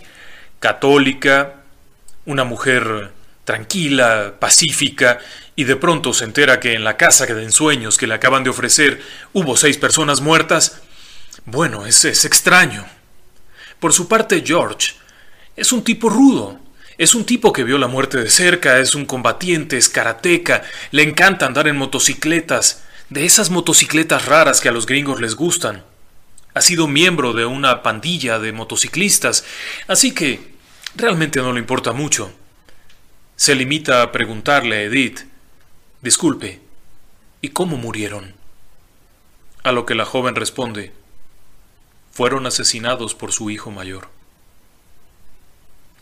católica, una mujer tranquila, pacífica, y de pronto se entera que en la casa de ensueños que le acaban de ofrecer hubo seis personas muertas. Bueno, es, es extraño. Por su parte, George es un tipo rudo. Es un tipo que vio la muerte de cerca, es un combatiente, es karateca, le encanta andar en motocicletas, de esas motocicletas raras que a los gringos les gustan ha sido miembro de una pandilla de motociclistas, así que realmente no le importa mucho. Se limita a preguntarle a Edith, disculpe, ¿y cómo murieron? A lo que la joven responde, fueron asesinados por su hijo mayor.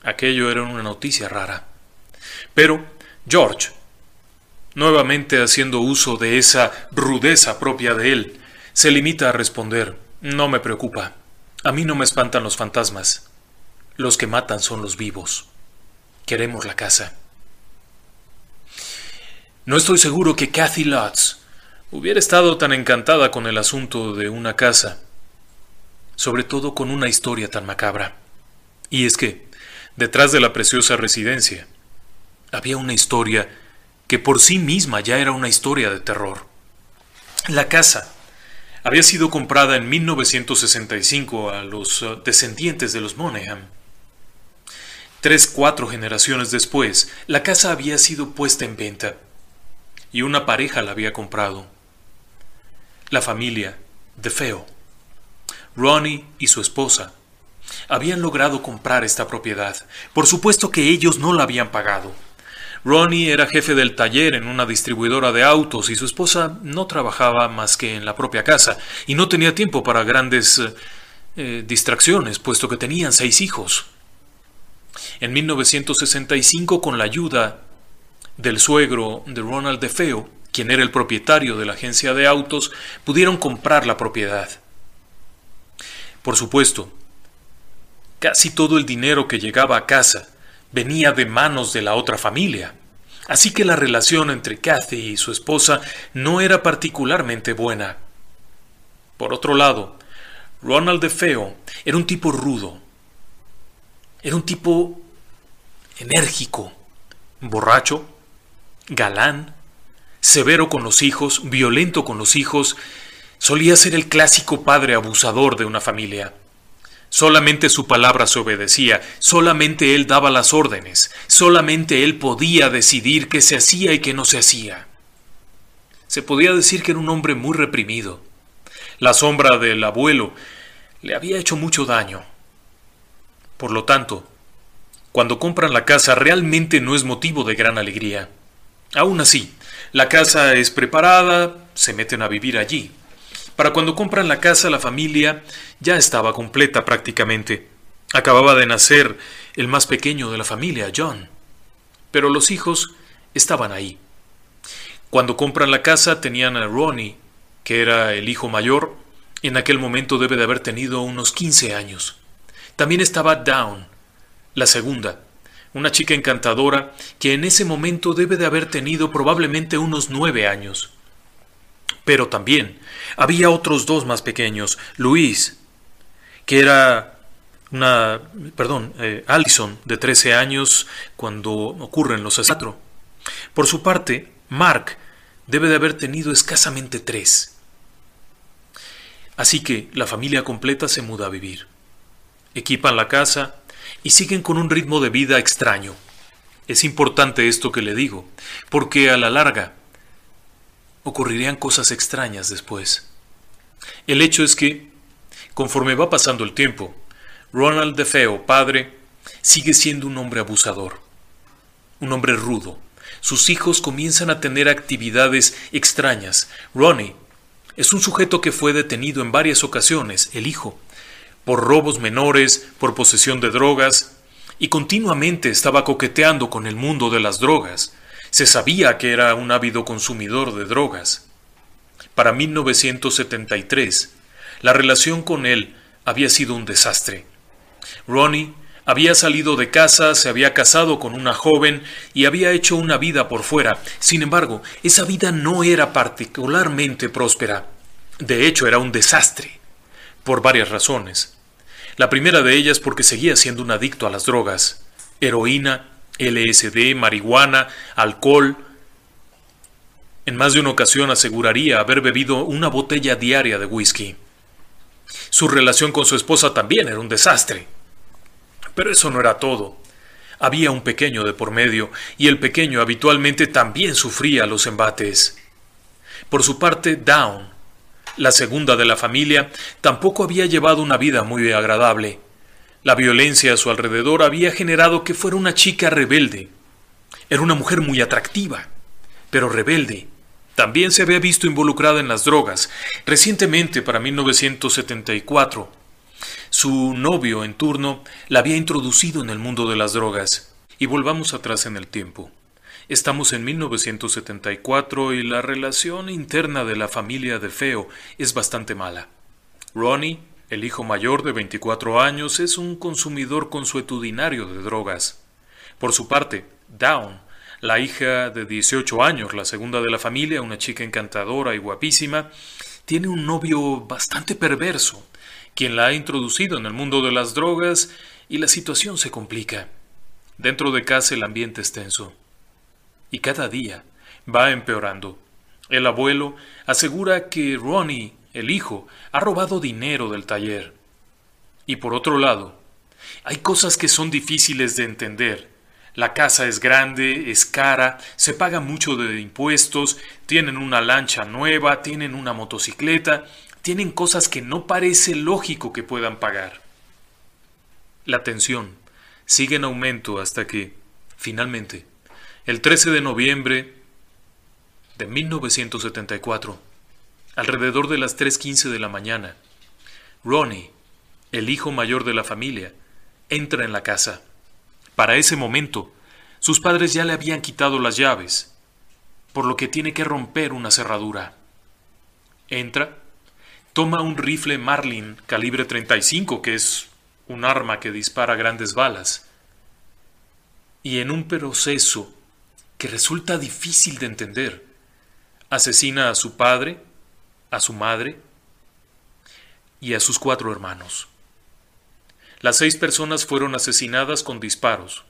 Aquello era una noticia rara. Pero George, nuevamente haciendo uso de esa rudeza propia de él, se limita a responder, no me preocupa. A mí no me espantan los fantasmas. Los que matan son los vivos. Queremos la casa. No estoy seguro que Kathy Lutz hubiera estado tan encantada con el asunto de una casa, sobre todo con una historia tan macabra. Y es que, detrás de la preciosa residencia, había una historia que por sí misma ya era una historia de terror. La casa había sido comprada en 1965 a los uh, descendientes de los Monaghan. Tres, cuatro generaciones después, la casa había sido puesta en venta y una pareja la había comprado. La familia de Feo. Ronnie y su esposa habían logrado comprar esta propiedad. Por supuesto que ellos no la habían pagado. Ronnie era jefe del taller en una distribuidora de autos y su esposa no trabajaba más que en la propia casa y no tenía tiempo para grandes eh, eh, distracciones, puesto que tenían seis hijos. En 1965, con la ayuda del suegro de Ronald DeFeo, quien era el propietario de la agencia de autos, pudieron comprar la propiedad. Por supuesto, casi todo el dinero que llegaba a casa venía de manos de la otra familia. Así que la relación entre Kathy y su esposa no era particularmente buena. Por otro lado, Ronald DeFeo era un tipo rudo. Era un tipo enérgico, borracho, galán, severo con los hijos, violento con los hijos, solía ser el clásico padre abusador de una familia. Solamente su palabra se obedecía, solamente él daba las órdenes, solamente él podía decidir qué se hacía y qué no se hacía. Se podía decir que era un hombre muy reprimido. La sombra del abuelo le había hecho mucho daño. Por lo tanto, cuando compran la casa realmente no es motivo de gran alegría. Aún así, la casa es preparada, se meten a vivir allí. Para cuando compran la casa, la familia ya estaba completa prácticamente. Acababa de nacer el más pequeño de la familia, John. Pero los hijos estaban ahí. Cuando compran la casa tenían a Ronnie, que era el hijo mayor, en aquel momento debe de haber tenido unos 15 años. También estaba Down, la segunda, una chica encantadora que en ese momento debe de haber tenido probablemente unos nueve años. Pero también había otros dos más pequeños, Luis, que era una, perdón, eh, Allison, de 13 años, cuando ocurren los asesinatos. Por su parte, Mark debe de haber tenido escasamente tres. Así que la familia completa se muda a vivir. Equipan la casa y siguen con un ritmo de vida extraño. Es importante esto que le digo, porque a la larga ocurrirían cosas extrañas después. El hecho es que, conforme va pasando el tiempo, Ronald DeFeo, padre, sigue siendo un hombre abusador, un hombre rudo. Sus hijos comienzan a tener actividades extrañas. Ronnie es un sujeto que fue detenido en varias ocasiones, el hijo, por robos menores, por posesión de drogas, y continuamente estaba coqueteando con el mundo de las drogas. Se sabía que era un ávido consumidor de drogas. Para 1973, la relación con él había sido un desastre. Ronnie había salido de casa, se había casado con una joven y había hecho una vida por fuera. Sin embargo, esa vida no era particularmente próspera. De hecho, era un desastre, por varias razones. La primera de ellas porque seguía siendo un adicto a las drogas. Heroína, LSD, marihuana, alcohol. En más de una ocasión aseguraría haber bebido una botella diaria de whisky. Su relación con su esposa también era un desastre. Pero eso no era todo. Había un pequeño de por medio, y el pequeño habitualmente también sufría los embates. Por su parte, Down, la segunda de la familia, tampoco había llevado una vida muy agradable. La violencia a su alrededor había generado que fuera una chica rebelde. Era una mujer muy atractiva, pero rebelde. También se había visto involucrada en las drogas. Recientemente, para 1974, su novio en turno la había introducido en el mundo de las drogas. Y volvamos atrás en el tiempo. Estamos en 1974 y la relación interna de la familia de Feo es bastante mala. Ronnie el hijo mayor de 24 años es un consumidor consuetudinario de drogas. Por su parte, Down, la hija de 18 años, la segunda de la familia, una chica encantadora y guapísima, tiene un novio bastante perverso, quien la ha introducido en el mundo de las drogas y la situación se complica. Dentro de casa el ambiente es tenso. Y cada día va empeorando. El abuelo asegura que Ronnie el hijo, ha robado dinero del taller. Y por otro lado, hay cosas que son difíciles de entender. La casa es grande, es cara, se paga mucho de impuestos, tienen una lancha nueva, tienen una motocicleta, tienen cosas que no parece lógico que puedan pagar. La tensión sigue en aumento hasta que, finalmente, el 13 de noviembre de 1974, alrededor de las 3.15 de la mañana, Ronnie, el hijo mayor de la familia, entra en la casa. Para ese momento, sus padres ya le habían quitado las llaves, por lo que tiene que romper una cerradura. Entra, toma un rifle Marlin calibre 35, que es un arma que dispara grandes balas, y en un proceso que resulta difícil de entender, asesina a su padre, a su madre y a sus cuatro hermanos. Las seis personas fueron asesinadas con disparos.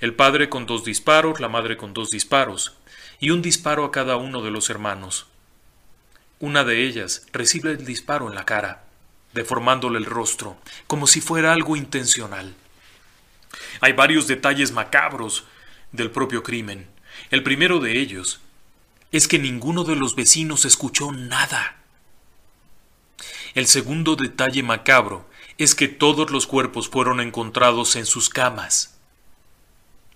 El padre con dos disparos, la madre con dos disparos, y un disparo a cada uno de los hermanos. Una de ellas recibe el disparo en la cara, deformándole el rostro, como si fuera algo intencional. Hay varios detalles macabros del propio crimen. El primero de ellos es que ninguno de los vecinos escuchó nada. El segundo detalle macabro es que todos los cuerpos fueron encontrados en sus camas.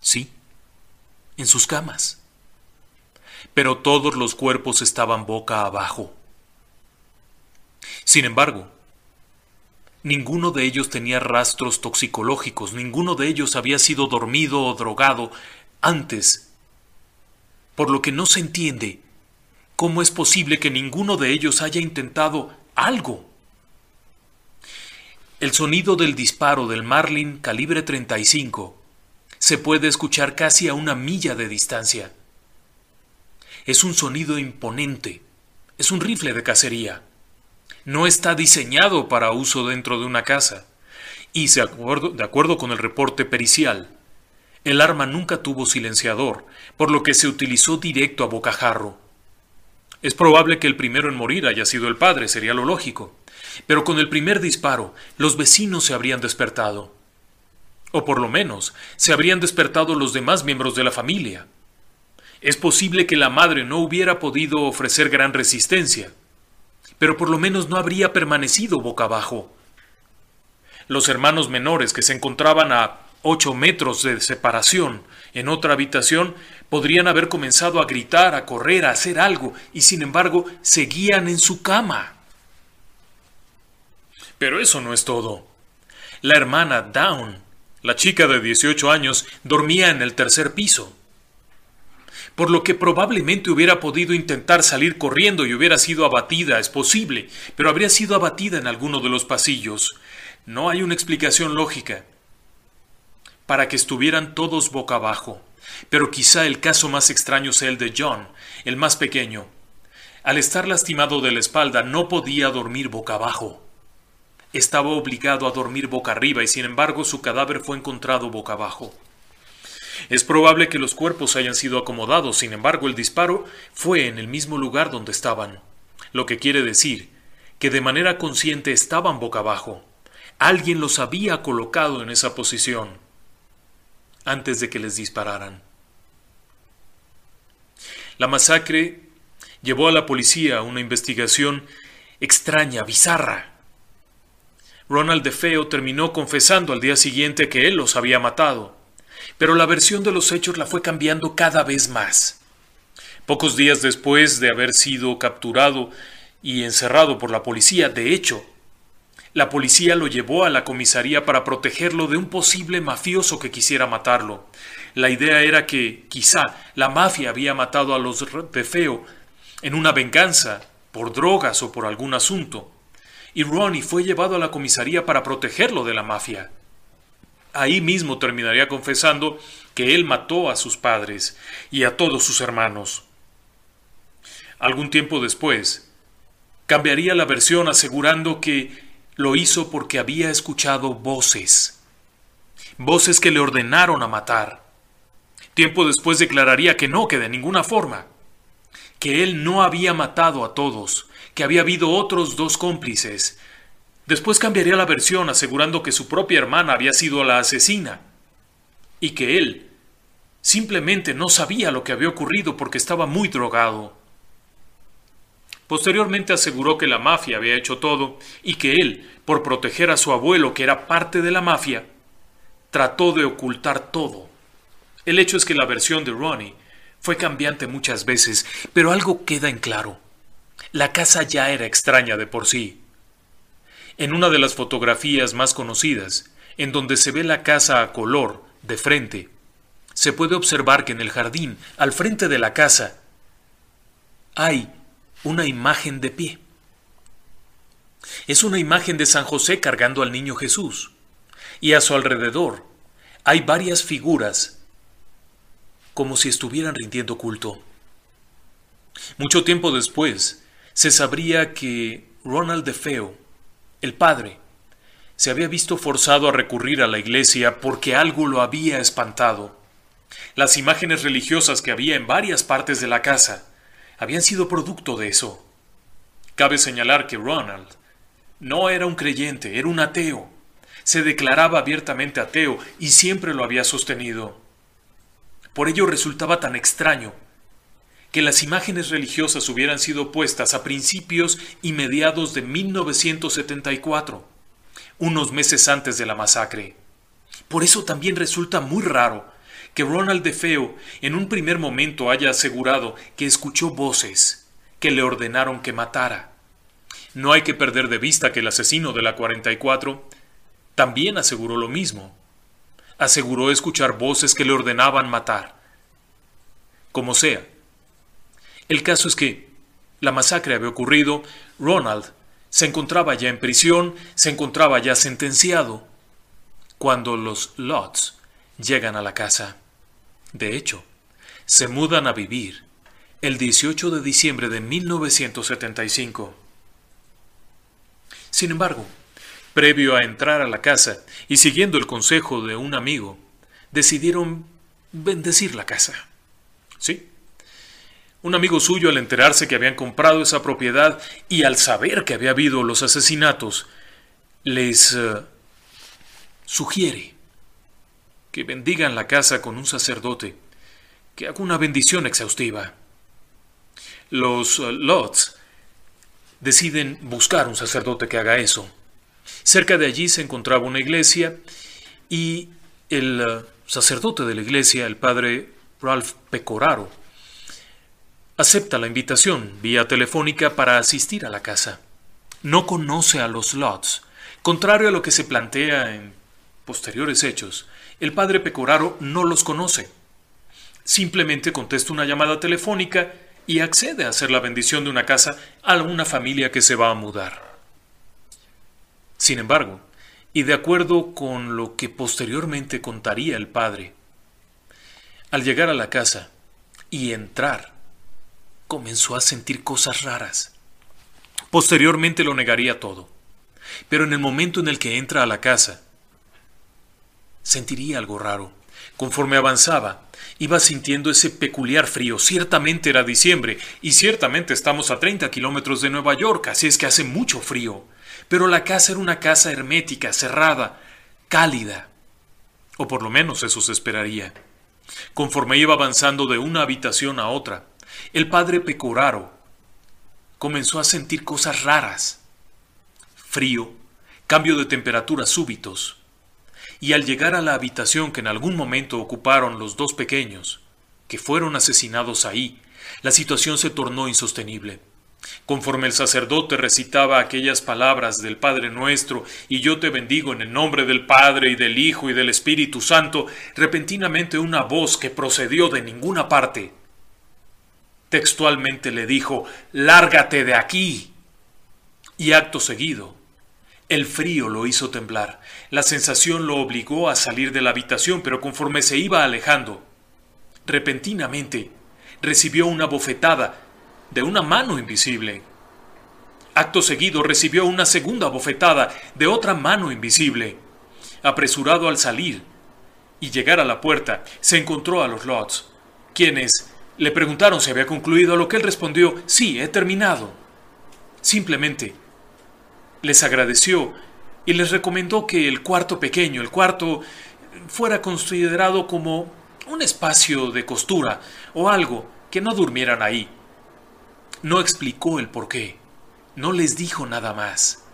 Sí, en sus camas. Pero todos los cuerpos estaban boca abajo. Sin embargo, ninguno de ellos tenía rastros toxicológicos, ninguno de ellos había sido dormido o drogado antes, por lo que no se entiende cómo es posible que ninguno de ellos haya intentado algo. El sonido del disparo del Marlin calibre 35 se puede escuchar casi a una milla de distancia. Es un sonido imponente, es un rifle de cacería. No está diseñado para uso dentro de una casa. Y de acuerdo, de acuerdo con el reporte pericial, el arma nunca tuvo silenciador, por lo que se utilizó directo a bocajarro. Es probable que el primero en morir haya sido el padre, sería lo lógico. Pero con el primer disparo, los vecinos se habrían despertado. O por lo menos, se habrían despertado los demás miembros de la familia. Es posible que la madre no hubiera podido ofrecer gran resistencia, pero por lo menos no habría permanecido boca abajo. Los hermanos menores que se encontraban a ocho metros de separación en otra habitación podrían haber comenzado a gritar, a correr, a hacer algo, y sin embargo seguían en su cama. Pero eso no es todo. La hermana Down, la chica de 18 años, dormía en el tercer piso. Por lo que probablemente hubiera podido intentar salir corriendo y hubiera sido abatida, es posible, pero habría sido abatida en alguno de los pasillos. No hay una explicación lógica para que estuvieran todos boca abajo. Pero quizá el caso más extraño sea el de John, el más pequeño. Al estar lastimado de la espalda no podía dormir boca abajo. Estaba obligado a dormir boca arriba y sin embargo su cadáver fue encontrado boca abajo. Es probable que los cuerpos hayan sido acomodados, sin embargo el disparo fue en el mismo lugar donde estaban, lo que quiere decir que de manera consciente estaban boca abajo. Alguien los había colocado en esa posición antes de que les dispararan. La masacre llevó a la policía a una investigación extraña, bizarra. Ronald DeFeo terminó confesando al día siguiente que él los había matado, pero la versión de los hechos la fue cambiando cada vez más. Pocos días después de haber sido capturado y encerrado por la policía, de hecho, la policía lo llevó a la comisaría para protegerlo de un posible mafioso que quisiera matarlo. La idea era que, quizá, la mafia había matado a los de Feo en una venganza, por drogas o por algún asunto. Y Ronnie fue llevado a la comisaría para protegerlo de la mafia. Ahí mismo terminaría confesando que él mató a sus padres y a todos sus hermanos. Algún tiempo después, cambiaría la versión asegurando que lo hizo porque había escuchado voces, voces que le ordenaron a matar. Tiempo después declararía que no, que de ninguna forma, que él no había matado a todos, que había habido otros dos cómplices. Después cambiaría la versión asegurando que su propia hermana había sido la asesina y que él simplemente no sabía lo que había ocurrido porque estaba muy drogado. Posteriormente aseguró que la mafia había hecho todo y que él, por proteger a su abuelo, que era parte de la mafia, trató de ocultar todo. El hecho es que la versión de Ronnie fue cambiante muchas veces, pero algo queda en claro. La casa ya era extraña de por sí. En una de las fotografías más conocidas, en donde se ve la casa a color, de frente, se puede observar que en el jardín, al frente de la casa, hay una imagen de pie. Es una imagen de San José cargando al niño Jesús, y a su alrededor hay varias figuras como si estuvieran rindiendo culto. Mucho tiempo después, se sabría que Ronald DeFeo, el padre, se había visto forzado a recurrir a la iglesia porque algo lo había espantado. Las imágenes religiosas que había en varias partes de la casa habían sido producto de eso. Cabe señalar que Ronald no era un creyente, era un ateo. Se declaraba abiertamente ateo y siempre lo había sostenido. Por ello resultaba tan extraño que las imágenes religiosas hubieran sido puestas a principios y mediados de 1974, unos meses antes de la masacre. Por eso también resulta muy raro que Ronald DeFeo en un primer momento haya asegurado que escuchó voces que le ordenaron que matara. No hay que perder de vista que el asesino de la 44 también aseguró lo mismo aseguró escuchar voces que le ordenaban matar. Como sea. El caso es que la masacre había ocurrido, Ronald se encontraba ya en prisión, se encontraba ya sentenciado, cuando los Lots llegan a la casa. De hecho, se mudan a vivir el 18 de diciembre de 1975. Sin embargo, Previo a entrar a la casa y siguiendo el consejo de un amigo, decidieron bendecir la casa. ¿Sí? Un amigo suyo al enterarse que habían comprado esa propiedad y al saber que había habido los asesinatos, les eh, sugiere que bendigan la casa con un sacerdote que haga una bendición exhaustiva. Los uh, Lots deciden buscar un sacerdote que haga eso. Cerca de allí se encontraba una iglesia y el eh, sacerdote de la iglesia, el padre Ralph Pecoraro, acepta la invitación vía telefónica para asistir a la casa. No conoce a los Lots. Contrario a lo que se plantea en posteriores hechos, el padre Pecoraro no los conoce. Simplemente contesta una llamada telefónica y accede a hacer la bendición de una casa a una familia que se va a mudar. Sin embargo, y de acuerdo con lo que posteriormente contaría el padre, al llegar a la casa y entrar, comenzó a sentir cosas raras. Posteriormente lo negaría todo, pero en el momento en el que entra a la casa, sentiría algo raro. Conforme avanzaba, iba sintiendo ese peculiar frío. Ciertamente era diciembre y ciertamente estamos a 30 kilómetros de Nueva York, así es que hace mucho frío pero la casa era una casa hermética, cerrada, cálida. O por lo menos eso se esperaría. Conforme iba avanzando de una habitación a otra, el padre Pecoraro comenzó a sentir cosas raras. Frío, cambio de temperatura súbitos. Y al llegar a la habitación que en algún momento ocuparon los dos pequeños, que fueron asesinados ahí, la situación se tornó insostenible. Conforme el sacerdote recitaba aquellas palabras del Padre nuestro, y yo te bendigo en el nombre del Padre y del Hijo y del Espíritu Santo, repentinamente una voz que procedió de ninguna parte, textualmente le dijo, Lárgate de aquí. Y acto seguido, el frío lo hizo temblar, la sensación lo obligó a salir de la habitación, pero conforme se iba alejando, repentinamente recibió una bofetada de una mano invisible. Acto seguido recibió una segunda bofetada de otra mano invisible. Apresurado al salir y llegar a la puerta, se encontró a los Lots, quienes le preguntaron si había concluido, a lo que él respondió, sí, he terminado. Simplemente les agradeció y les recomendó que el cuarto pequeño, el cuarto, fuera considerado como un espacio de costura o algo, que no durmieran ahí No explicó el por qué. No les dijo nada más.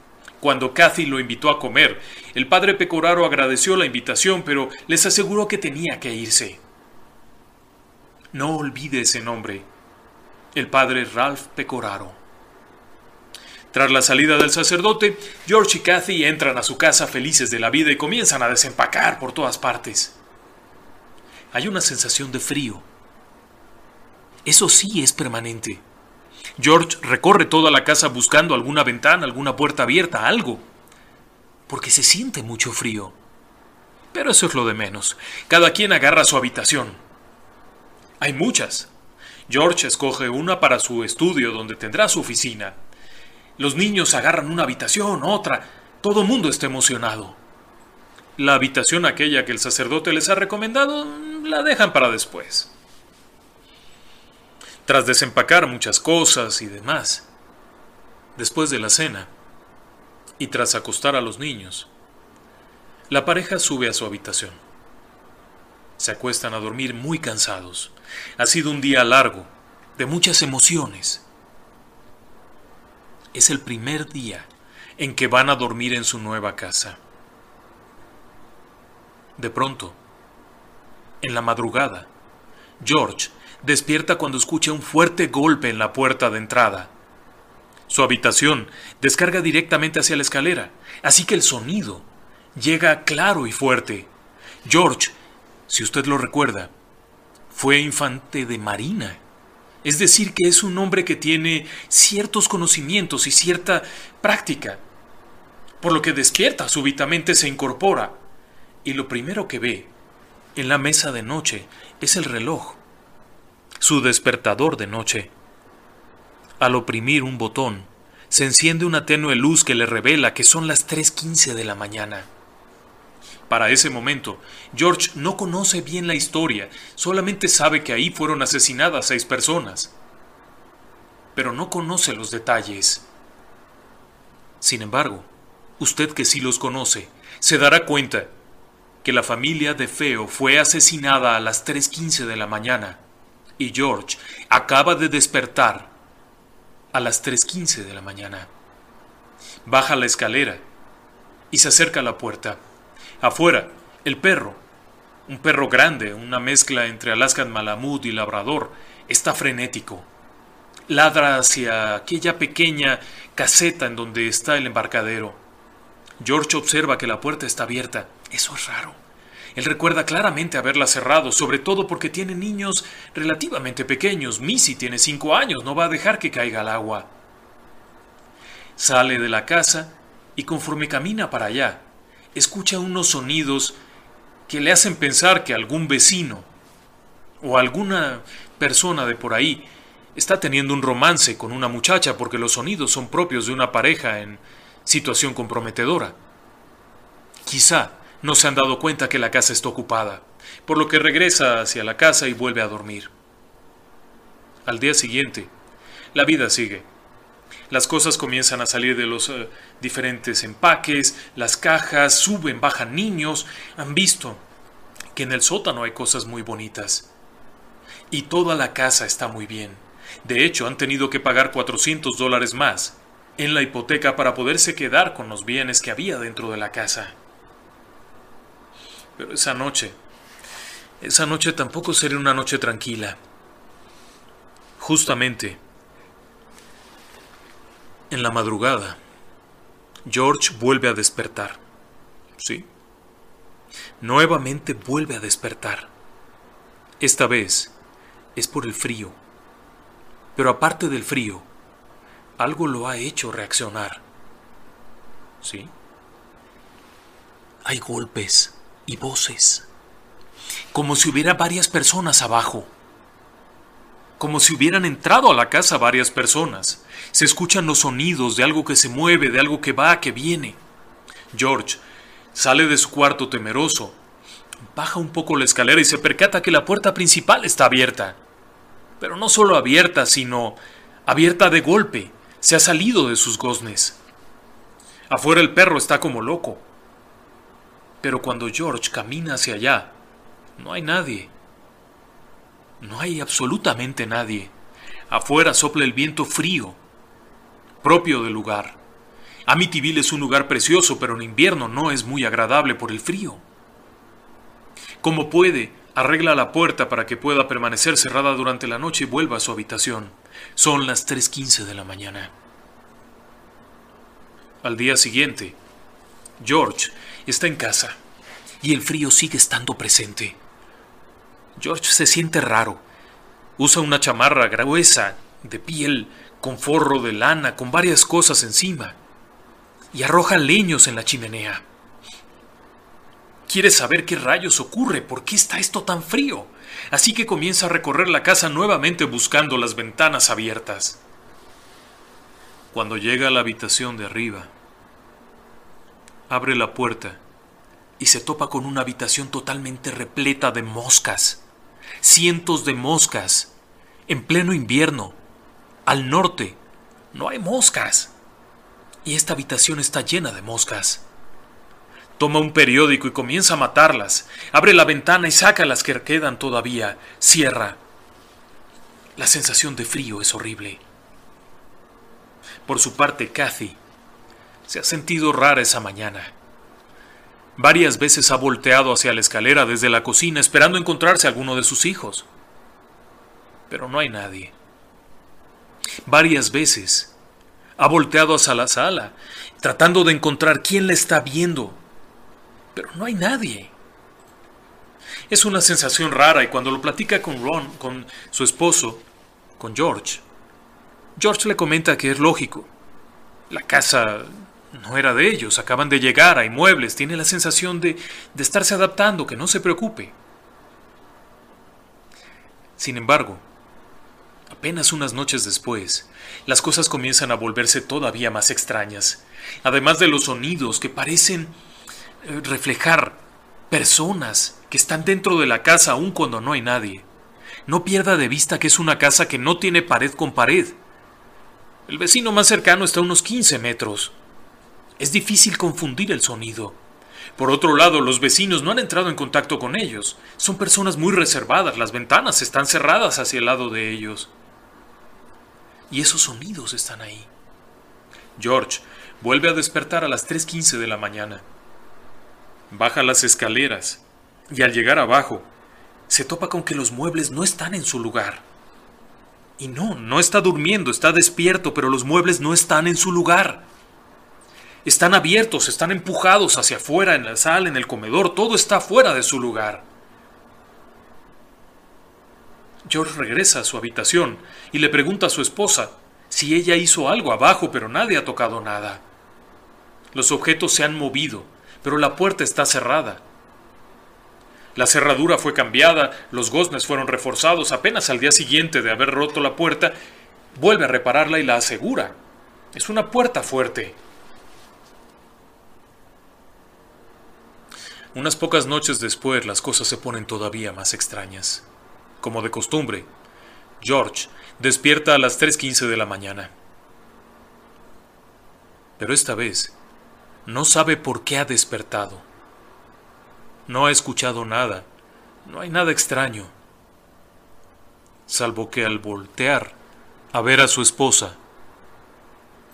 Cuando Kathy lo invitó a comer, el padre Pecoraro agradeció la invitación, pero les aseguró que tenía que irse. No olvide ese nombre, el padre Ralph Pecoraro. Tras la salida del sacerdote, George y Kathy entran a su casa felices de la vida y comienzan a desempacar por todas partes. Hay una sensación de frío. Eso sí es permanente. George recorre toda la casa buscando alguna ventana, alguna puerta abierta, algo. Porque se siente mucho frío. Pero eso es lo de menos. Cada quien agarra su habitación. Hay muchas. George escoge una para su estudio donde tendrá su oficina. Los niños agarran una habitación, otra. Todo mundo está emocionado. La habitación aquella que el sacerdote les ha recomendado la dejan para después. Tras desempacar muchas cosas y demás, después de la cena, y tras acostar a los niños, la pareja sube a su habitación. Se acuestan a dormir muy cansados. Ha sido un día largo, de muchas emociones. Es el primer día en que van a dormir en su nueva casa. De pronto, en la madrugada, George despierta cuando escucha un fuerte golpe en la puerta de entrada. Su habitación descarga directamente hacia la escalera, así que el sonido llega claro y fuerte. George, si usted lo recuerda, fue infante de marina. Es decir, que es un hombre que tiene ciertos conocimientos y cierta práctica. Por lo que despierta súbitamente, se incorpora, y lo primero que ve en la mesa de noche es el reloj su despertador de noche. Al oprimir un botón, se enciende una tenue luz que le revela que son las 3.15 de la mañana. Para ese momento, George no conoce bien la historia, solamente sabe que ahí fueron asesinadas seis personas. Pero no conoce los detalles. Sin embargo, usted que sí los conoce, se dará cuenta que la familia de Feo fue asesinada a las 3.15 de la mañana y George acaba de despertar a las 3.15 de la mañana. Baja la escalera y se acerca a la puerta. Afuera, el perro, un perro grande, una mezcla entre Alaskan Malamut y Labrador, está frenético. Ladra hacia aquella pequeña caseta en donde está el embarcadero. George observa que la puerta está abierta. Eso es raro. Él recuerda claramente haberla cerrado, sobre todo porque tiene niños relativamente pequeños. Missy tiene cinco años, no va a dejar que caiga al agua. Sale de la casa y conforme camina para allá, escucha unos sonidos que le hacen pensar que algún vecino o alguna persona de por ahí está teniendo un romance con una muchacha porque los sonidos son propios de una pareja en situación comprometedora. Quizá no se han dado cuenta que la casa está ocupada, por lo que regresa hacia la casa y vuelve a dormir. Al día siguiente, la vida sigue. Las cosas comienzan a salir de los eh, diferentes empaques, las cajas, suben, bajan niños. Han visto que en el sótano hay cosas muy bonitas. Y toda la casa está muy bien. De hecho, han tenido que pagar 400 dólares más en la hipoteca para poderse quedar con los bienes que había dentro de la casa. Pero esa noche, esa noche tampoco sería una noche tranquila. Justamente, en la madrugada, George vuelve a despertar. ¿Sí? Nuevamente vuelve a despertar. Esta vez es por el frío. Pero aparte del frío, algo lo ha hecho reaccionar. ¿Sí? Hay golpes y voces, como si hubiera varias personas abajo, como si hubieran entrado a la casa varias personas. Se escuchan los sonidos de algo que se mueve, de algo que va, que viene. George sale de su cuarto temeroso, baja un poco la escalera y se percata que la puerta principal está abierta. Pero no solo abierta, sino abierta de golpe. Se ha salido de sus goznes. Afuera el perro está como loco. Pero cuando George camina hacia allá, no hay nadie. No hay absolutamente nadie. Afuera sopla el viento frío, propio del lugar. Amityville es un lugar precioso, pero en invierno no es muy agradable por el frío. Como puede, arregla la puerta para que pueda permanecer cerrada durante la noche y vuelva a su habitación. Son las 3.15 de la mañana. Al día siguiente, George está en casa y el frío sigue estando presente. George se siente raro. Usa una chamarra gruesa de piel con forro de lana con varias cosas encima y arroja leños en la chimenea. Quiere saber qué rayos ocurre, por qué está esto tan frío, así que comienza a recorrer la casa nuevamente buscando las ventanas abiertas. Cuando llega a la habitación de arriba, abre la puerta y se topa con una habitación totalmente repleta de moscas. Cientos de moscas. En pleno invierno. Al norte. No hay moscas. Y esta habitación está llena de moscas. Toma un periódico y comienza a matarlas. Abre la ventana y saca las que quedan todavía. Cierra. La sensación de frío es horrible. Por su parte, Kathy se ha sentido rara esa mañana. Varias veces ha volteado hacia la escalera desde la cocina esperando encontrarse a alguno de sus hijos. Pero no hay nadie. Varias veces ha volteado hacia la sala, tratando de encontrar quién la está viendo. Pero no hay nadie. Es una sensación rara y cuando lo platica con Ron, con su esposo, con George, George le comenta que es lógico. La casa no era de ellos, acaban de llegar, hay muebles, tiene la sensación de, de estarse adaptando, que no se preocupe. Sin embargo, apenas unas noches después, las cosas comienzan a volverse todavía más extrañas, además de los sonidos que parecen eh, reflejar personas que están dentro de la casa aun cuando no hay nadie. No pierda de vista que es una casa que no tiene pared con pared. El vecino más cercano está a unos 15 metros. Es difícil confundir el sonido. Por otro lado, los vecinos no han entrado en contacto con ellos. Son personas muy reservadas, las ventanas están cerradas hacia el lado de ellos. Y esos sonidos están ahí. George vuelve a despertar a las 3.15 de la mañana. Baja las escaleras y al llegar abajo, se topa con que los muebles no están en su lugar. Y no, no está durmiendo, está despierto, pero los muebles no están en su lugar. Están abiertos, están empujados hacia afuera, en la sala, en el comedor, todo está fuera de su lugar. George regresa a su habitación y le pregunta a su esposa si ella hizo algo abajo, pero nadie ha tocado nada. Los objetos se han movido, pero la puerta está cerrada. La cerradura fue cambiada, los goznes fueron reforzados apenas al día siguiente de haber roto la puerta, vuelve a repararla y la asegura. Es una puerta fuerte. Unas pocas noches después las cosas se ponen todavía más extrañas. Como de costumbre, George despierta a las 3.15 de la mañana. Pero esta vez no sabe por qué ha despertado. No ha escuchado nada, no hay nada extraño, salvo que al voltear a ver a su esposa,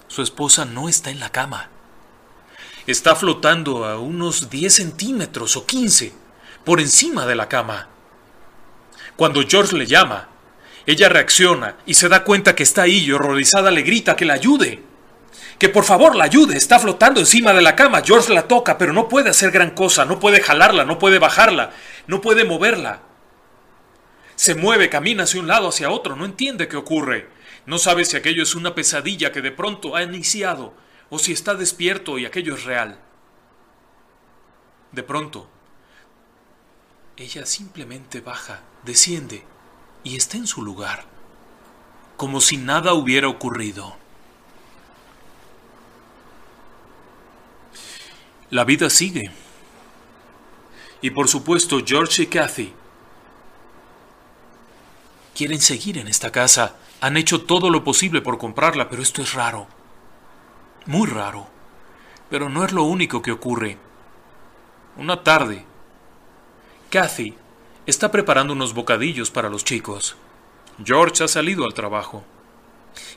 su esposa no está en la cama está flotando a unos 10 centímetros o 15 por encima de la cama. Cuando George le llama, ella reacciona y se da cuenta que está ahí y horrorizada le grita que la ayude. Que por favor la ayude, está flotando encima de la cama. George la toca, pero no puede hacer gran cosa, no puede jalarla, no puede bajarla, no puede moverla. Se mueve, camina hacia un lado, hacia otro, no entiende qué ocurre. No sabe si aquello es una pesadilla que de pronto ha iniciado o si está despierto y aquello es real. De pronto, ella simplemente baja, desciende y está en su lugar, como si nada hubiera ocurrido. La vida sigue. Y por supuesto, George y Kathy quieren seguir en esta casa. Han hecho todo lo posible por comprarla, pero esto es raro. Muy raro. Pero no es lo único que ocurre. Una tarde, Kathy está preparando unos bocadillos para los chicos. George ha salido al trabajo.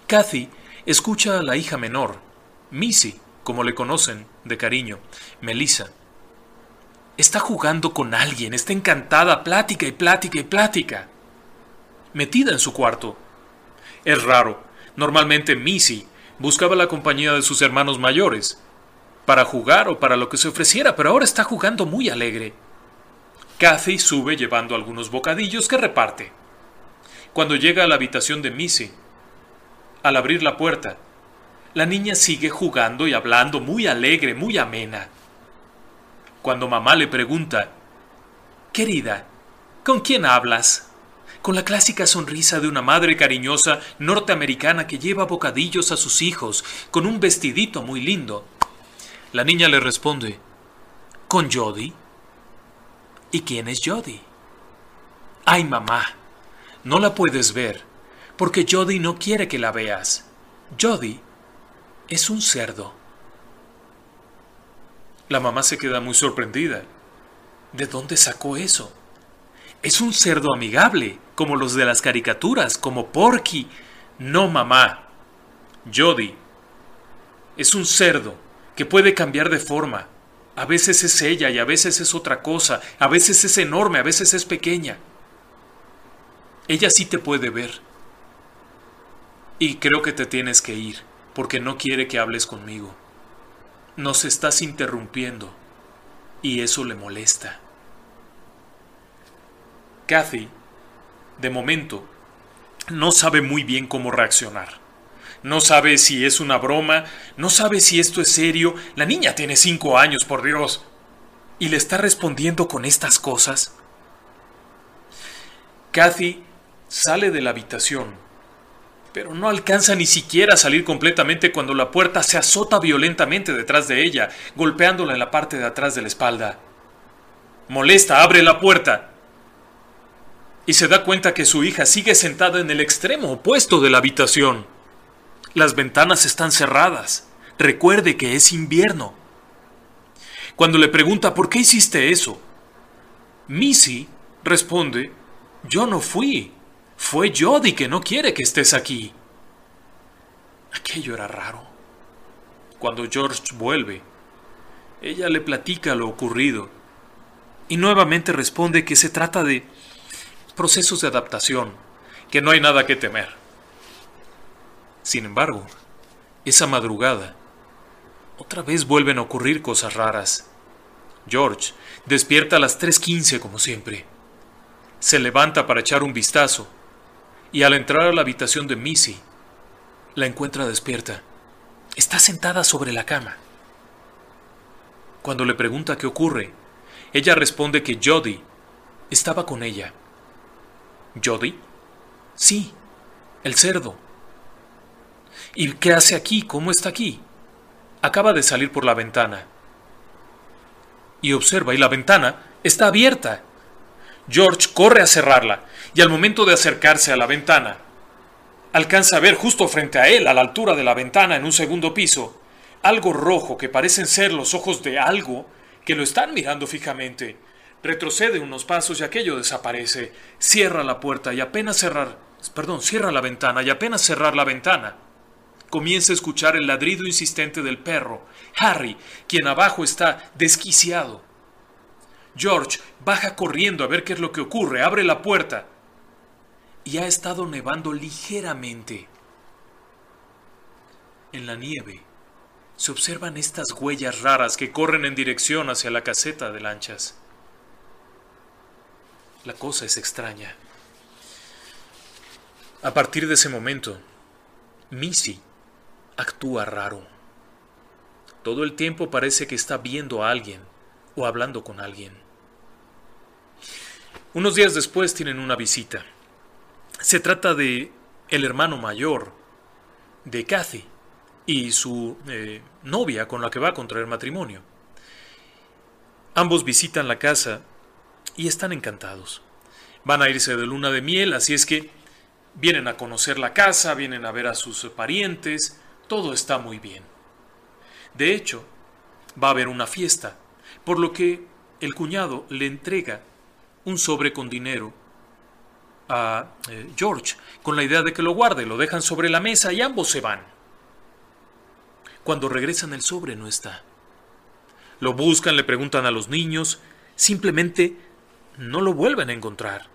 Kathy escucha a la hija menor, Missy, como le conocen de cariño, Melissa. Está jugando con alguien, está encantada, plática y plática y plática. Metida en su cuarto. Es raro. Normalmente Missy buscaba la compañía de sus hermanos mayores, para jugar o para lo que se ofreciera, pero ahora está jugando muy alegre. Kathy sube llevando algunos bocadillos que reparte. Cuando llega a la habitación de Missy, al abrir la puerta, la niña sigue jugando y hablando muy alegre, muy amena. Cuando mamá le pregunta, Querida, ¿con quién hablas? Con la clásica sonrisa de una madre cariñosa norteamericana que lleva bocadillos a sus hijos, con un vestidito muy lindo. La niña le responde, ¿Con Jody? ¿Y quién es Jody? Ay, mamá, no la puedes ver, porque Jody no quiere que la veas. Jody es un cerdo. La mamá se queda muy sorprendida. ¿De dónde sacó eso? Es un cerdo amigable, como los de las caricaturas, como Porky. No, mamá. Jody es un cerdo que puede cambiar de forma. A veces es ella y a veces es otra cosa. A veces es enorme, a veces es pequeña. Ella sí te puede ver. Y creo que te tienes que ir, porque no quiere que hables conmigo. Nos estás interrumpiendo, y eso le molesta. Kathy, de momento, no sabe muy bien cómo reaccionar. No sabe si es una broma, no sabe si esto es serio. La niña tiene cinco años, por Dios. ¿Y le está respondiendo con estas cosas? Kathy sale de la habitación pero no alcanza ni siquiera a salir completamente cuando la puerta se azota violentamente detrás de ella, golpeándola en la parte de atrás de la espalda. Molesta, abre la puerta y se da cuenta que su hija sigue sentada en el extremo opuesto de la habitación. Las ventanas están cerradas. Recuerde que es invierno. Cuando le pregunta por qué hiciste eso, Missy responde, yo no fui. Fue Jody que no quiere que estés aquí. Aquello era raro. Cuando George vuelve, ella le platica lo ocurrido y nuevamente responde que se trata de procesos de adaptación, que no hay nada que temer. Sin embargo, esa madrugada, otra vez vuelven a ocurrir cosas raras. George despierta a las 3.15 como siempre. Se levanta para echar un vistazo y al entrar a la habitación de Missy, la encuentra despierta. Está sentada sobre la cama. Cuando le pregunta qué ocurre, ella responde que Jody estaba con ella. ¿Jody? Sí, el cerdo. ¿Y qué hace aquí? ¿Cómo está aquí? Acaba de salir por la ventana. Y observa, y la ventana está abierta. George corre a cerrarla y al momento de acercarse a la ventana, alcanza a ver justo frente a él, a la altura de la ventana en un segundo piso, algo rojo que parecen ser los ojos de algo que lo están mirando fijamente. Retrocede unos pasos y aquello desaparece. Cierra la puerta y apenas cerrar, perdón, cierra la ventana y apenas cerrar la ventana. Comienza a escuchar el ladrido insistente del perro, Harry, quien abajo está desquiciado. George baja corriendo a ver qué es lo que ocurre, abre la puerta y ha estado nevando ligeramente. En la nieve se observan estas huellas raras que corren en dirección hacia la caseta de lanchas. La cosa es extraña. A partir de ese momento, Missy actúa raro. Todo el tiempo parece que está viendo a alguien o hablando con alguien. Unos días después tienen una visita. Se trata de el hermano mayor de Kathy y su eh, novia con la que va a contraer matrimonio. Ambos visitan la casa y están encantados. Van a irse de luna de miel, así es que vienen a conocer la casa, vienen a ver a sus parientes, todo está muy bien. De hecho, va a haber una fiesta, por lo que el cuñado le entrega un sobre con dinero a eh, George con la idea de que lo guarde, lo dejan sobre la mesa y ambos se van. Cuando regresan el sobre no está. Lo buscan, le preguntan a los niños, simplemente no lo vuelven a encontrar.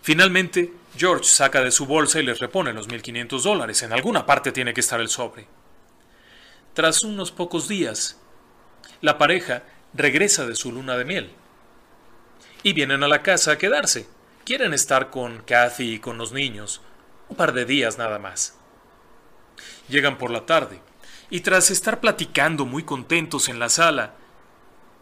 Finalmente, George saca de su bolsa y les repone los 1.500 dólares. En alguna parte tiene que estar el sobre. Tras unos pocos días, la pareja regresa de su luna de miel y vienen a la casa a quedarse. Quieren estar con Kathy y con los niños, un par de días nada más. Llegan por la tarde y tras estar platicando muy contentos en la sala,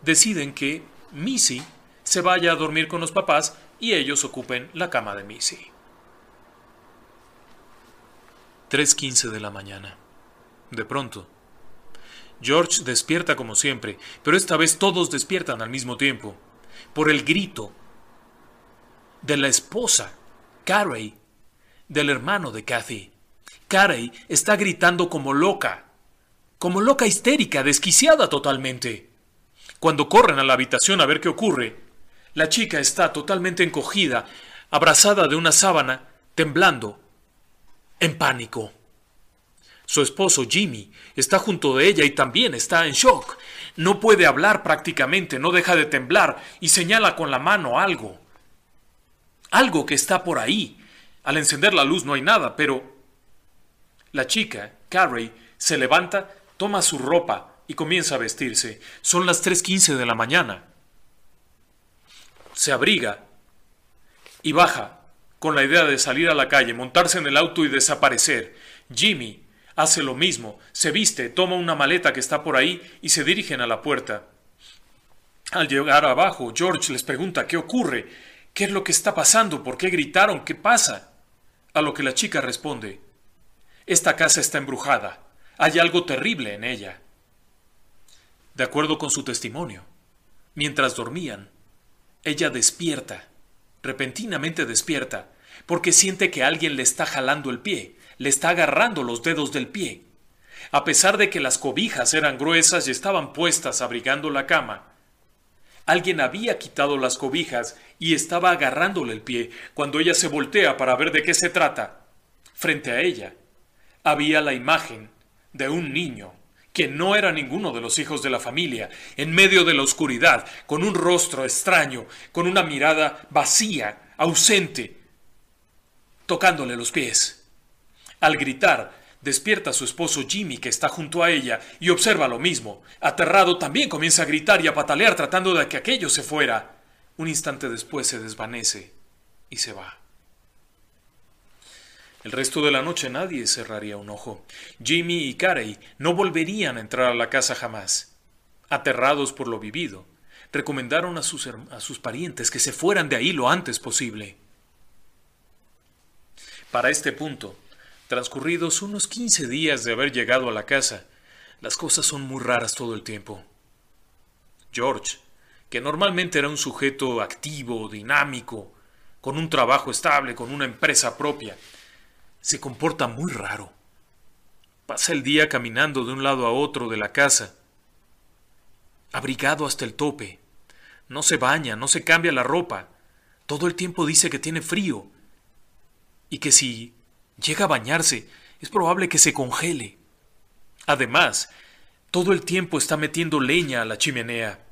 deciden que Missy se vaya a dormir con los papás y ellos ocupen la cama de Missy. 3.15 de la mañana. De pronto, George despierta como siempre, pero esta vez todos despiertan al mismo tiempo, por el grito de la esposa, Carey, del hermano de Kathy. Carey está gritando como loca, como loca histérica, desquiciada totalmente. Cuando corren a la habitación a ver qué ocurre, la chica está totalmente encogida, abrazada de una sábana, temblando, en pánico. Su esposo Jimmy está junto de ella y también está en shock. No puede hablar prácticamente, no deja de temblar y señala con la mano algo. Algo que está por ahí. Al encender la luz no hay nada, pero... La chica, Carrie, se levanta, toma su ropa y comienza a vestirse. Son las 3.15 de la mañana se abriga y baja con la idea de salir a la calle, montarse en el auto y desaparecer. Jimmy hace lo mismo, se viste, toma una maleta que está por ahí y se dirigen a la puerta. Al llegar abajo, George les pregunta qué ocurre, qué es lo que está pasando, por qué gritaron, qué pasa. A lo que la chica responde, esta casa está embrujada, hay algo terrible en ella. De acuerdo con su testimonio, mientras dormían, ella despierta, repentinamente despierta, porque siente que alguien le está jalando el pie, le está agarrando los dedos del pie. A pesar de que las cobijas eran gruesas y estaban puestas abrigando la cama, alguien había quitado las cobijas y estaba agarrándole el pie cuando ella se voltea para ver de qué se trata. Frente a ella había la imagen de un niño que no era ninguno de los hijos de la familia, en medio de la oscuridad, con un rostro extraño, con una mirada vacía, ausente, tocándole los pies. Al gritar, despierta a su esposo Jimmy, que está junto a ella, y observa lo mismo. Aterrado, también comienza a gritar y a patalear tratando de que aquello se fuera. Un instante después se desvanece y se va. El resto de la noche nadie cerraría un ojo. Jimmy y Carey no volverían a entrar a la casa jamás. Aterrados por lo vivido, recomendaron a sus, a sus parientes que se fueran de ahí lo antes posible. Para este punto, transcurridos unos quince días de haber llegado a la casa, las cosas son muy raras todo el tiempo. George, que normalmente era un sujeto activo, dinámico, con un trabajo estable, con una empresa propia, se comporta muy raro. Pasa el día caminando de un lado a otro de la casa, abrigado hasta el tope. No se baña, no se cambia la ropa. Todo el tiempo dice que tiene frío y que si llega a bañarse es probable que se congele. Además, todo el tiempo está metiendo leña a la chimenea.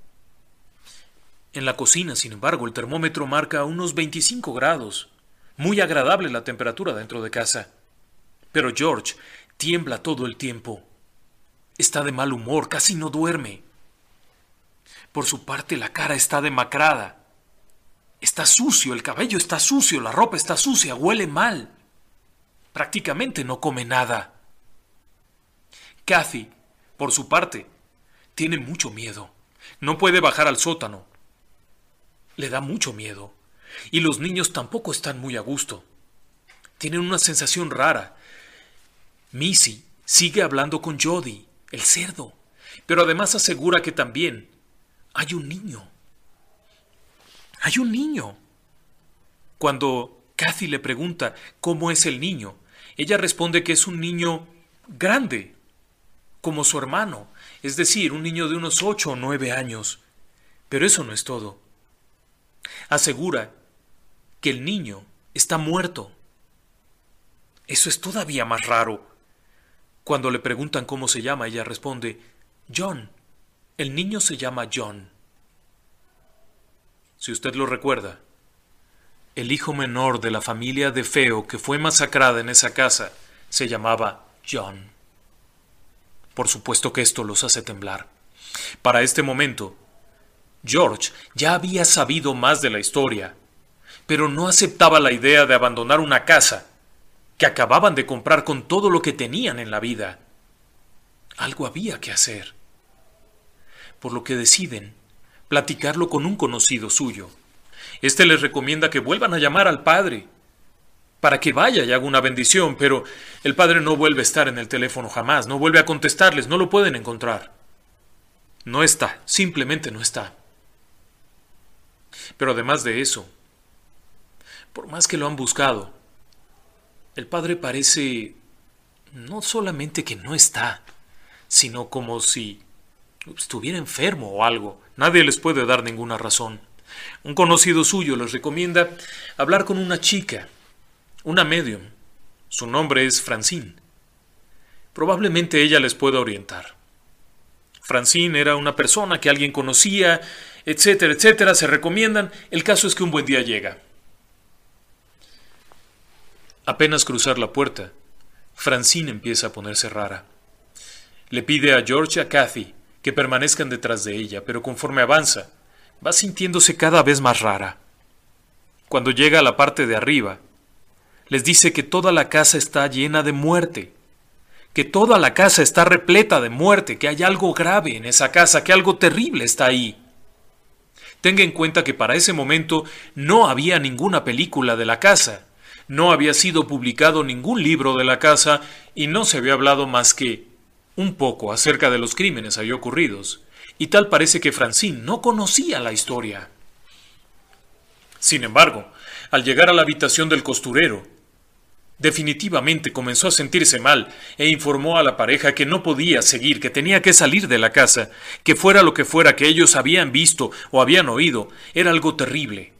En la cocina, sin embargo, el termómetro marca unos 25 grados. Muy agradable la temperatura dentro de casa. Pero George tiembla todo el tiempo. Está de mal humor, casi no duerme. Por su parte, la cara está demacrada. Está sucio, el cabello está sucio, la ropa está sucia, huele mal. Prácticamente no come nada. Kathy, por su parte, tiene mucho miedo. No puede bajar al sótano. Le da mucho miedo. Y los niños tampoco están muy a gusto. Tienen una sensación rara. Missy sigue hablando con Jody, el cerdo, pero además asegura que también hay un niño. Hay un niño. Cuando Kathy le pregunta cómo es el niño, ella responde que es un niño grande, como su hermano, es decir, un niño de unos ocho o nueve años. Pero eso no es todo. Asegura que el niño está muerto. Eso es todavía más raro. Cuando le preguntan cómo se llama, ella responde, John. El niño se llama John. Si usted lo recuerda, el hijo menor de la familia de Feo que fue masacrada en esa casa se llamaba John. Por supuesto que esto los hace temblar. Para este momento, George ya había sabido más de la historia, pero no aceptaba la idea de abandonar una casa que acababan de comprar con todo lo que tenían en la vida. Algo había que hacer. Por lo que deciden platicarlo con un conocido suyo. Este les recomienda que vuelvan a llamar al padre para que vaya y haga una bendición, pero el padre no vuelve a estar en el teléfono jamás, no vuelve a contestarles, no lo pueden encontrar. No está, simplemente no está. Pero además de eso, por más que lo han buscado, el padre parece no solamente que no está, sino como si estuviera enfermo o algo. Nadie les puede dar ninguna razón. Un conocido suyo les recomienda hablar con una chica, una medium. Su nombre es Francine. Probablemente ella les pueda orientar. Francine era una persona que alguien conocía, etcétera, etcétera, se recomiendan. El caso es que un buen día llega. Apenas cruzar la puerta, Francine empieza a ponerse rara. Le pide a George y a Kathy que permanezcan detrás de ella, pero conforme avanza, va sintiéndose cada vez más rara. Cuando llega a la parte de arriba, les dice que toda la casa está llena de muerte, que toda la casa está repleta de muerte, que hay algo grave en esa casa, que algo terrible está ahí. Tenga en cuenta que para ese momento no había ninguna película de la casa, no había sido publicado ningún libro de la casa y no se había hablado más que un poco acerca de los crímenes ahí ocurridos, y tal parece que Francine no conocía la historia. Sin embargo, al llegar a la habitación del costurero, definitivamente comenzó a sentirse mal e informó a la pareja que no podía seguir, que tenía que salir de la casa, que fuera lo que fuera que ellos habían visto o habían oído, era algo terrible.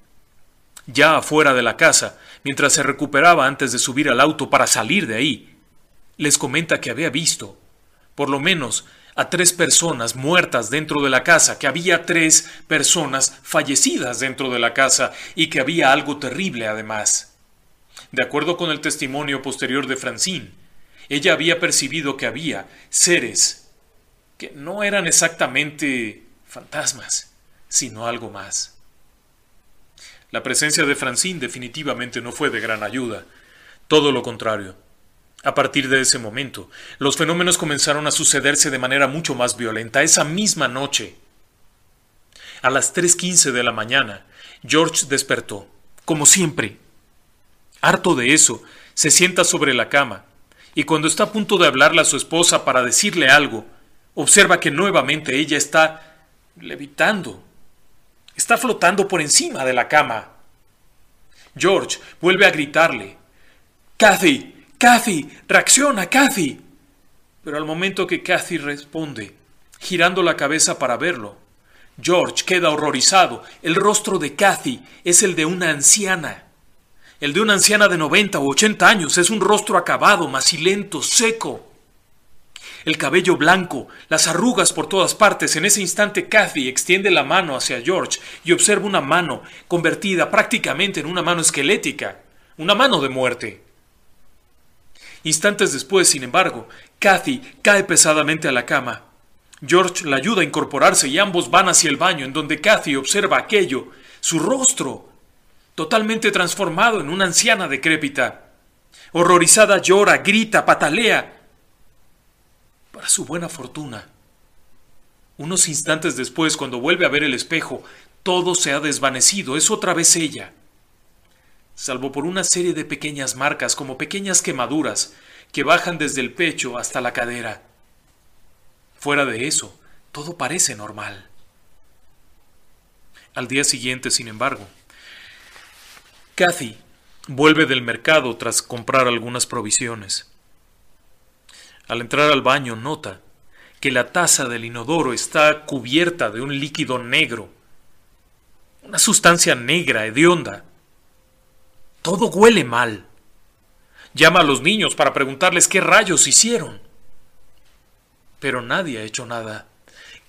Ya afuera de la casa, mientras se recuperaba antes de subir al auto para salir de ahí, les comenta que había visto por lo menos a tres personas muertas dentro de la casa, que había tres personas fallecidas dentro de la casa y que había algo terrible además. De acuerdo con el testimonio posterior de Francine, ella había percibido que había seres que no eran exactamente fantasmas, sino algo más. La presencia de Francine definitivamente no fue de gran ayuda, todo lo contrario. A partir de ese momento, los fenómenos comenzaron a sucederse de manera mucho más violenta. Esa misma noche, a las 3.15 de la mañana, George despertó, como siempre. Harto de eso, se sienta sobre la cama y cuando está a punto de hablarle a su esposa para decirle algo, observa que nuevamente ella está levitando. Está flotando por encima de la cama. George vuelve a gritarle, Kathy, Kathy, reacciona, Kathy. Pero al momento que Kathy responde, girando la cabeza para verlo, George queda horrorizado. El rostro de Kathy es el de una anciana. El de una anciana de 90 o 80 años es un rostro acabado, macilento, seco. El cabello blanco, las arrugas por todas partes. En ese instante Kathy extiende la mano hacia George y observa una mano convertida prácticamente en una mano esquelética, una mano de muerte. Instantes después, sin embargo, Kathy cae pesadamente a la cama. George la ayuda a incorporarse y ambos van hacia el baño, en donde Kathy observa aquello, su rostro, totalmente transformado en una anciana decrépita. Horrorizada llora, grita, patalea. Para su buena fortuna. Unos instantes después, cuando vuelve a ver el espejo, todo se ha desvanecido, es otra vez ella salvo por una serie de pequeñas marcas como pequeñas quemaduras que bajan desde el pecho hasta la cadera. Fuera de eso, todo parece normal. Al día siguiente, sin embargo, Kathy vuelve del mercado tras comprar algunas provisiones. Al entrar al baño nota que la taza del inodoro está cubierta de un líquido negro, una sustancia negra hedionda Todo huele mal. Llama a los niños para preguntarles qué rayos hicieron. Pero nadie ha hecho nada.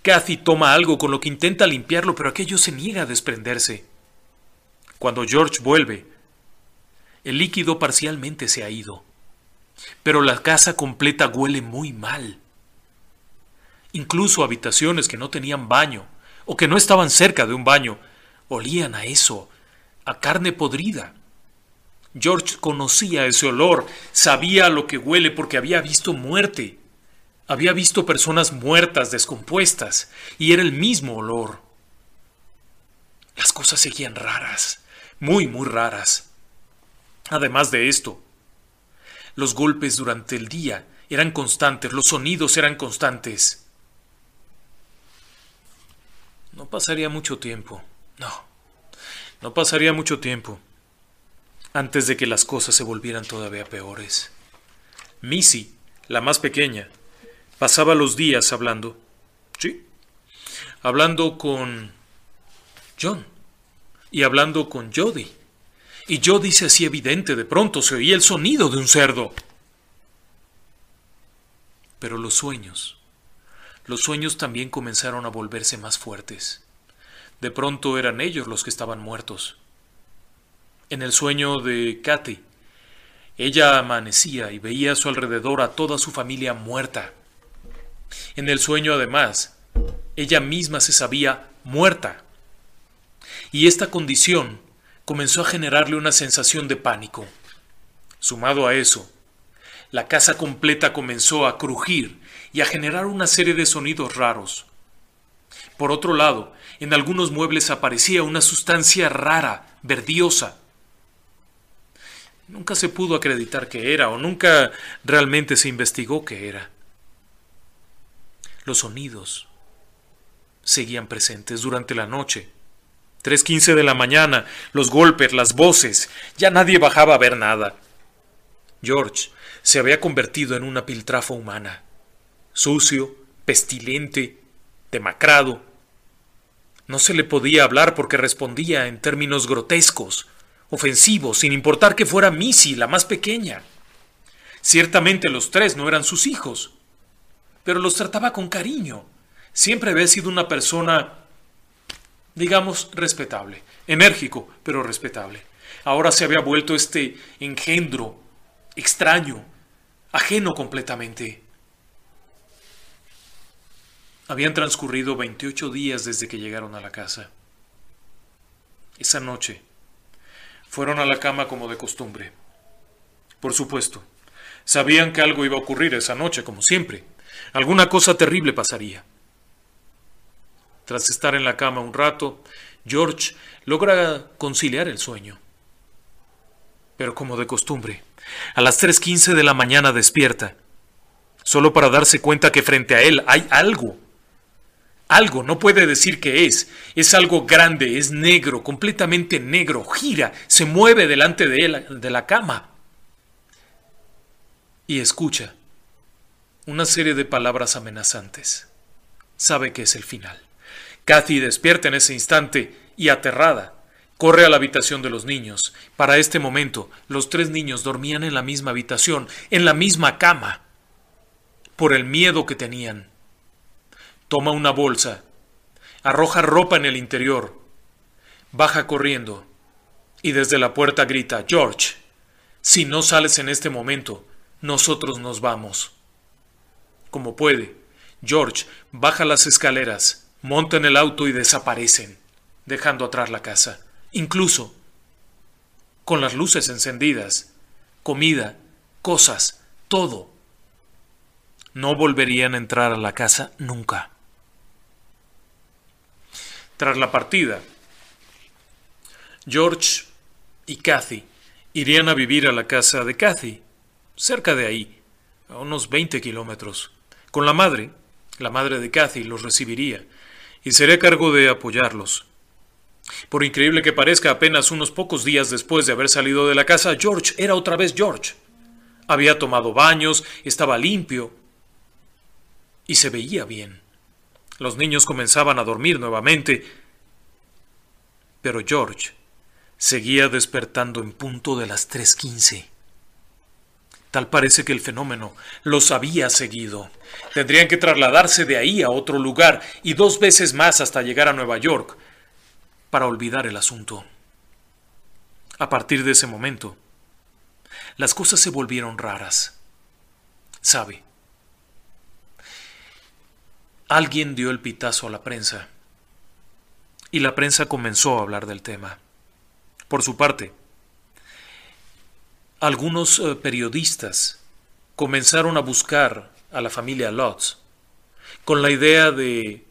Kathy toma algo con lo que intenta limpiarlo, pero aquello se niega a desprenderse. Cuando George vuelve, el líquido parcialmente se ha ido, pero la casa completa huele muy mal. Incluso habitaciones que no tenían baño o que no estaban cerca de un baño olían a eso, a carne podrida. George conocía ese olor, sabía lo que huele porque había visto muerte. Había visto personas muertas, descompuestas, y era el mismo olor. Las cosas seguían raras, muy, muy raras. Además de esto, los golpes durante el día eran constantes, los sonidos eran constantes. No pasaría mucho tiempo, no, no pasaría mucho tiempo antes de que las cosas se volvieran todavía peores. Missy, la más pequeña, pasaba los días hablando. Sí. Hablando con John. Y hablando con Jody. Y Jody se hacía evidente, de pronto se oía el sonido de un cerdo. Pero los sueños, los sueños también comenzaron a volverse más fuertes. De pronto eran ellos los que estaban muertos en el sueño de Kathy. Ella amanecía y veía a su alrededor a toda su familia muerta. En el sueño, además, ella misma se sabía muerta. Y esta condición comenzó a generarle una sensación de pánico. Sumado a eso, la casa completa comenzó a crujir y a generar una serie de sonidos raros. Por otro lado, en algunos muebles aparecía una sustancia rara, verdiosa, Nunca se pudo acreditar que era o nunca realmente se investigó qué era. Los sonidos seguían presentes durante la noche. Tres quince de la mañana, los golpes, las voces, ya nadie bajaba a ver nada. George se había convertido en una piltrafa humana, sucio, pestilente, demacrado. No se le podía hablar porque respondía en términos grotescos, ofensivo, sin importar que fuera Missy, la más pequeña. Ciertamente los tres no eran sus hijos, pero los trataba con cariño. Siempre había sido una persona, digamos, respetable, enérgico, pero respetable. Ahora se había vuelto este engendro extraño, ajeno completamente. Habían transcurrido 28 días desde que llegaron a la casa. Esa noche, fueron a la cama como de costumbre. Por supuesto, sabían que algo iba a ocurrir esa noche, como siempre. Alguna cosa terrible pasaría. Tras estar en la cama un rato, George logra conciliar el sueño. Pero como de costumbre, a las 3.15 de la mañana despierta, solo para darse cuenta que frente a él hay algo algo, no puede decir que es. Es algo grande, es negro, completamente negro, gira, se mueve delante de él, de la cama. Y escucha una serie de palabras amenazantes. Sabe que es el final. Kathy despierta en ese instante y aterrada, corre a la habitación de los niños. Para este momento, los tres niños dormían en la misma habitación, en la misma cama, por el miedo que tenían Toma una bolsa, arroja ropa en el interior, baja corriendo y desde la puerta grita, George, si no sales en este momento, nosotros nos vamos. Como puede, George baja las escaleras, monta en el auto y desaparecen, dejando atrás la casa, incluso con las luces encendidas, comida, cosas, todo. No volverían a entrar a la casa nunca. Tras la partida, George y Kathy irían a vivir a la casa de Kathy, cerca de ahí, a unos 20 kilómetros. Con la madre, la madre de Kathy los recibiría y sería cargo de apoyarlos. Por increíble que parezca, apenas unos pocos días después de haber salido de la casa, George era otra vez George. Había tomado baños, estaba limpio y se veía bien. Los niños comenzaban a dormir nuevamente, pero George seguía despertando en punto de las 3.15. Tal parece que el fenómeno los había seguido. Tendrían que trasladarse de ahí a otro lugar y dos veces más hasta llegar a Nueva York para olvidar el asunto. A partir de ese momento, las cosas se volvieron raras. Sabe, alguien dio el pitazo a la prensa y la prensa comenzó a hablar del tema. Por su parte, algunos eh, periodistas comenzaron a buscar a la familia Lutz con la idea de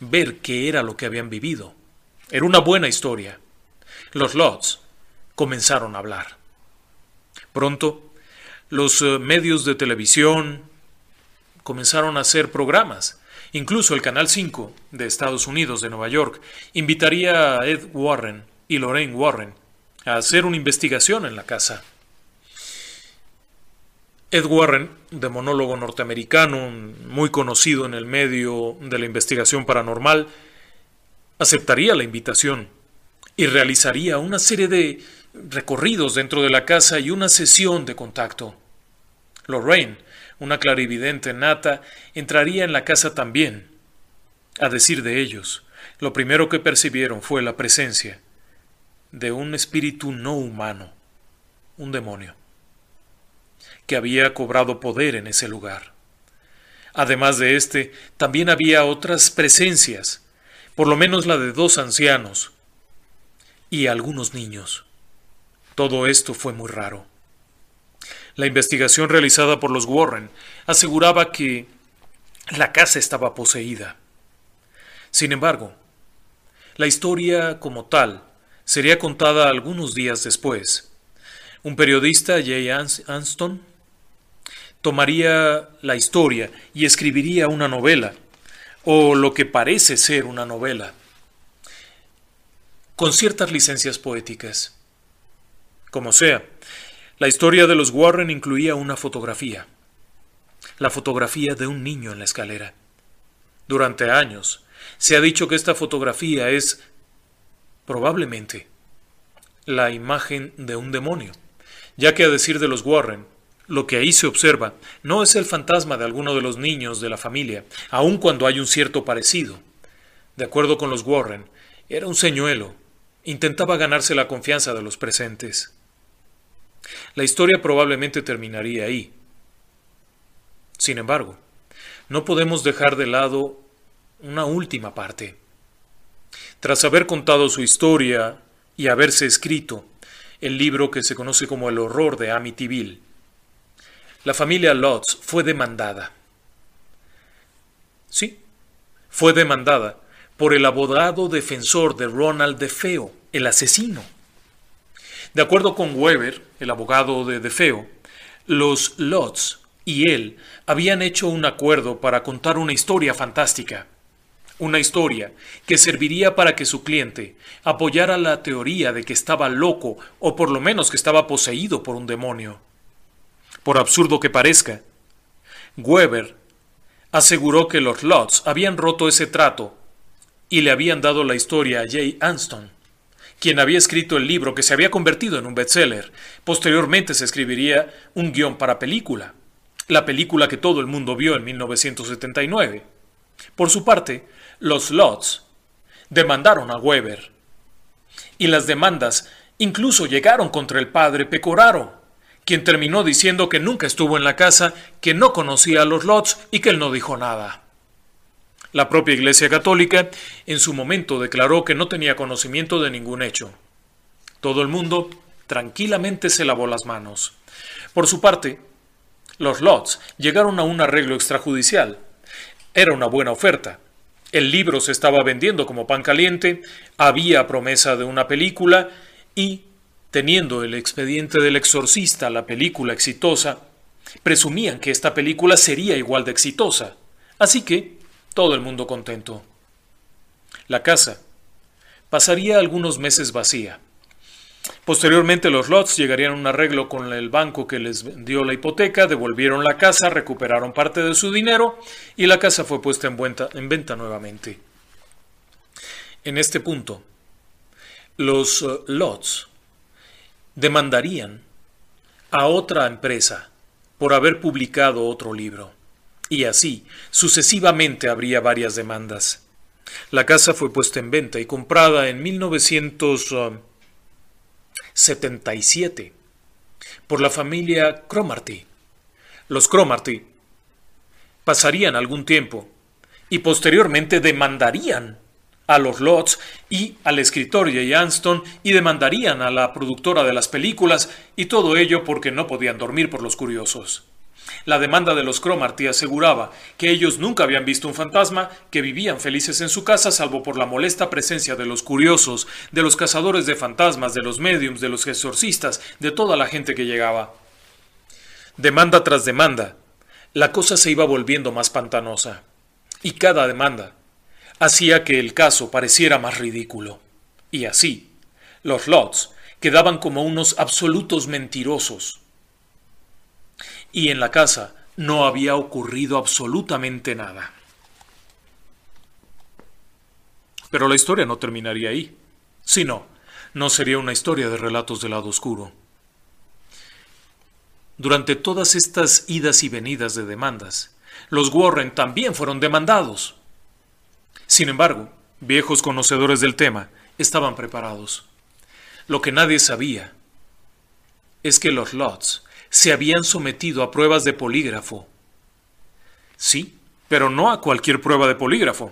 ver qué era lo que habían vivido. Era una buena historia. Los Lutz comenzaron a hablar. Pronto, los eh, medios de televisión comenzaron a hacer programas. Incluso el Canal 5 de Estados Unidos de Nueva York invitaría a Ed Warren y Lorraine Warren a hacer una investigación en la casa. Ed Warren, demonólogo norteamericano, muy conocido en el medio de la investigación paranormal, aceptaría la invitación y realizaría una serie de recorridos dentro de la casa y una sesión de contacto. Lorraine, una clarividente nata, entraría en la casa también. A decir de ellos, lo primero que percibieron fue la presencia de un espíritu no humano, un demonio que había cobrado poder en ese lugar. Además de éste, también había otras presencias, por lo menos la de dos ancianos y algunos niños. Todo esto fue muy raro. La investigación realizada por los Warren aseguraba que la casa estaba poseída. Sin embargo, la historia como tal sería contada algunos días después. Un periodista, Jay Anston, tomaría la historia y escribiría una novela, o lo que parece ser una novela, con ciertas licencias poéticas. Como sea, la historia de los Warren incluía una fotografía, la fotografía de un niño en la escalera. Durante años se ha dicho que esta fotografía es probablemente la imagen de un demonio, ya que a decir de los Warren, lo que ahí se observa no es el fantasma de alguno de los niños de la familia, aun cuando hay un cierto parecido. De acuerdo con los Warren, era un señuelo. Intentaba ganarse la confianza de los presentes. La historia probablemente terminaría ahí. Sin embargo, no podemos dejar de lado una última parte. Tras haber contado su historia y haberse escrito el libro que se conoce como El horror de Amityville, la familia Lutz fue demandada. Sí, fue demandada por el abogado defensor de Ronald DeFeo, el asesino. De acuerdo con Weber, el abogado de DeFeo, los Lutz y él habían hecho un acuerdo para contar una historia fantástica. Una historia que serviría para que su cliente apoyara la teoría de que estaba loco o por lo menos que estaba poseído por un demonio por absurdo que parezca. Weber aseguró que los Lutz habían roto ese trato y le habían dado la historia a Jay Anston, quien había escrito el libro que se había convertido en un bestseller. Posteriormente se escribiría un guion para película, la película que todo el mundo vio en 1979. Por su parte, los Lutz demandaron a Weber. Y las demandas incluso llegaron contra el padre Pecoraro, quien terminó diciendo que nunca estuvo en la casa, que no conocía a los Lots y que él no dijo nada. La propia Iglesia Católica en su momento declaró que no tenía conocimiento de ningún hecho. Todo el mundo tranquilamente se lavó las manos. Por su parte, los Lots llegaron a un arreglo extrajudicial. Era una buena oferta. El libro se estaba vendiendo como pan caliente, había promesa de una película y Teniendo el expediente del exorcista la película exitosa, presumían que esta película sería igual de exitosa. Así que todo el mundo contento. La casa pasaría algunos meses vacía. Posteriormente los Lots llegarían a un arreglo con el banco que les dio la hipoteca, devolvieron la casa, recuperaron parte de su dinero y la casa fue puesta en, en venta nuevamente. En este punto, los uh, Lots demandarían a otra empresa por haber publicado otro libro. Y así, sucesivamente habría varias demandas. La casa fue puesta en venta y comprada en 1977 por la familia Cromarty. Los Cromarty pasarían algún tiempo y posteriormente demandarían a los Lots y al escritor Jay Anston y demandarían a la productora de las películas y todo ello porque no podían dormir por los curiosos. La demanda de los Cromarty aseguraba que ellos nunca habían visto un fantasma, que vivían felices en su casa salvo por la molesta presencia de los curiosos, de los cazadores de fantasmas, de los mediums, de los exorcistas, de toda la gente que llegaba. Demanda tras demanda, la cosa se iba volviendo más pantanosa. Y cada demanda hacía que el caso pareciera más ridículo. Y así, los Lots quedaban como unos absolutos mentirosos. Y en la casa no había ocurrido absolutamente nada. Pero la historia no terminaría ahí. Si no, no sería una historia de relatos del lado oscuro. Durante todas estas idas y venidas de demandas, los Warren también fueron demandados. Sin embargo, viejos conocedores del tema estaban preparados. Lo que nadie sabía es que los Lots se habían sometido a pruebas de polígrafo. Sí, pero no a cualquier prueba de polígrafo.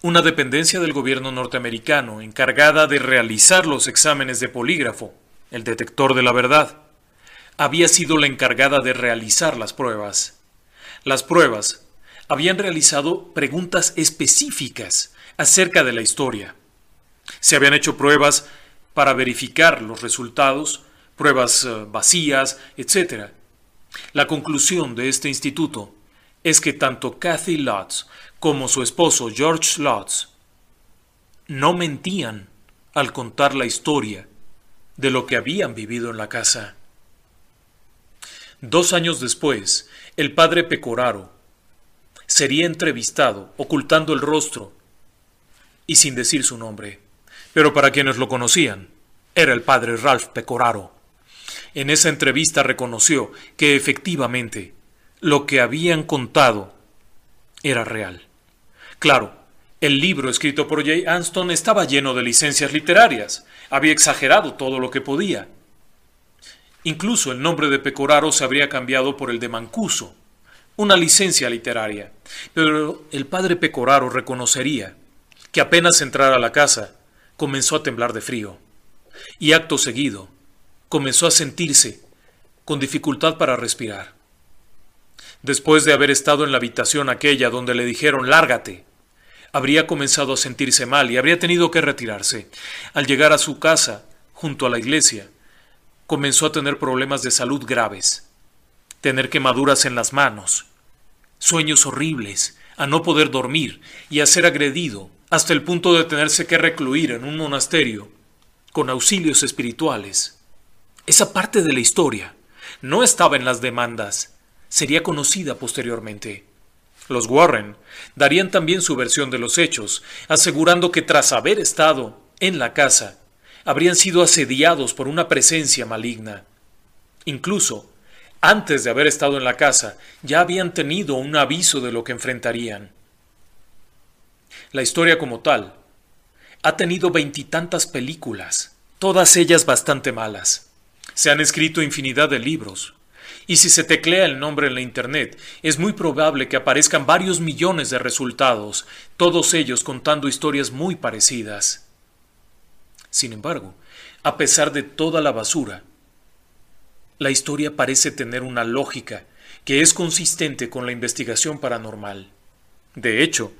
Una dependencia del gobierno norteamericano encargada de realizar los exámenes de polígrafo el detector de la verdad, había sido la encargada de realizar las pruebas. Las pruebas habían realizado preguntas específicas acerca de la historia. Se habían hecho pruebas para verificar los resultados, pruebas eh, vacías, etc. La conclusión de este instituto es que tanto Kathy Lutz como su esposo George Lutz no mentían al contar la historia de lo que habían vivido en la casa. Dos años después, el padre Pecoraro sería entrevistado ocultando el rostro y sin decir su nombre, pero para quienes lo conocían, era el padre Ralph Pecoraro. En esa entrevista reconoció que efectivamente lo que habían contado era real. Claro, el libro escrito por Jay Anston estaba lleno de licencias literarias, había exagerado todo lo que podía. Incluso el nombre de Pecoraro se habría cambiado por el de Mancuso, una licencia literaria. Pero el padre Pecoraro reconocería que apenas entrara a la casa, comenzó a temblar de frío. Y acto seguido, comenzó a sentirse con dificultad para respirar. Después de haber estado en la habitación aquella donde le dijeron lárgate, habría comenzado a sentirse mal y habría tenido que retirarse. Al llegar a su casa, junto a la iglesia, comenzó a tener problemas de salud graves, tener quemaduras en las manos, sueños horribles, a no poder dormir y a ser agredido hasta el punto de tenerse que recluir en un monasterio con auxilios espirituales. Esa parte de la historia no estaba en las demandas, sería conocida posteriormente. Los Warren darían también su versión de los hechos, asegurando que tras haber estado en la casa, habrían sido asediados por una presencia maligna. Incluso, antes de haber estado en la casa, ya habían tenido un aviso de lo que enfrentarían. La historia como tal ha tenido veintitantas películas, todas ellas bastante malas. Se han escrito infinidad de libros, y si se teclea el nombre en la Internet, es muy probable que aparezcan varios millones de resultados, todos ellos contando historias muy parecidas. Sin embargo, a pesar de toda la basura, la historia parece tener una lógica que es consistente con la investigación paranormal. De hecho,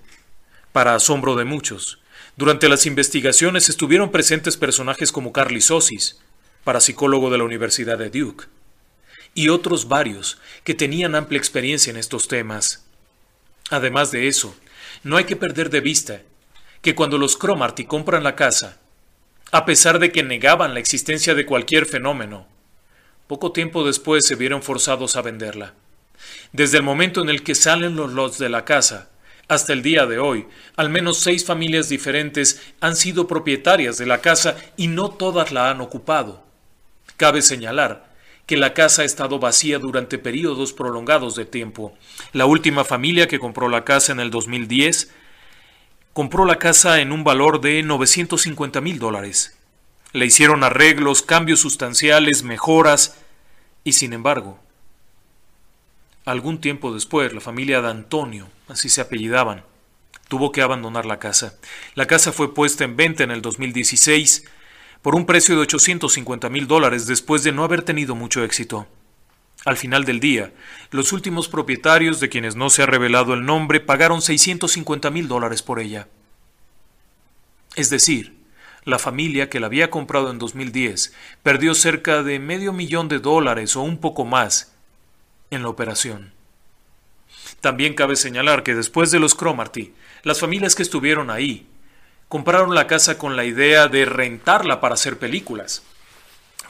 para asombro de muchos, durante las investigaciones estuvieron presentes personajes como Carly Sosis, parapsicólogo de la Universidad de Duke, y otros varios que tenían amplia experiencia en estos temas. Además de eso, no hay que perder de vista que cuando los Cromarty compran la casa, a pesar de que negaban la existencia de cualquier fenómeno, poco tiempo después se vieron forzados a venderla. Desde el momento en el que salen los lots de la casa, Hasta el día de hoy, al menos seis familias diferentes han sido propietarias de la casa y no todas la han ocupado. Cabe señalar que la casa ha estado vacía durante periodos prolongados de tiempo. La última familia que compró la casa en el 2010 compró la casa en un valor de 950 mil dólares. Le hicieron arreglos, cambios sustanciales, mejoras, y sin embargo, algún tiempo después, la familia de Antonio, así se apellidaban, tuvo que abandonar la casa. La casa fue puesta en venta en el 2016 por un precio de 850 mil dólares después de no haber tenido mucho éxito. Al final del día, los últimos propietarios, de quienes no se ha revelado el nombre, pagaron 650 mil dólares por ella. Es decir, la familia que la había comprado en 2010 perdió cerca de medio millón de dólares o un poco más en la operación. También cabe señalar que después de los Cromarty, las familias que estuvieron ahí compraron la casa con la idea de rentarla para hacer películas,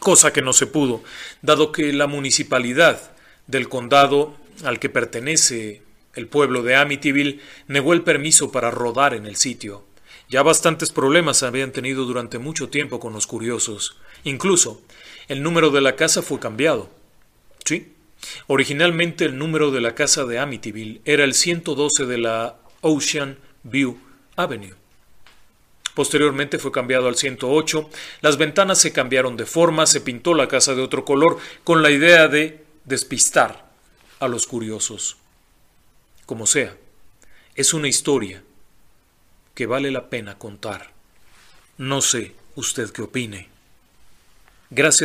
cosa que no se pudo, dado que la municipalidad del condado al que pertenece el pueblo de Amityville negó el permiso para rodar en el sitio. Ya bastantes problemas habían tenido durante mucho tiempo con los curiosos. Incluso, el número de la casa fue cambiado. Sí, originalmente el número de la casa de Amityville era el 112 de la Ocean View Avenue. Posteriormente fue cambiado al 108, las ventanas se cambiaron de forma, se pintó la casa de otro color con la idea de despistar a los curiosos. Como sea, es una historia que vale la pena contar. No sé usted qué opine. Gracias.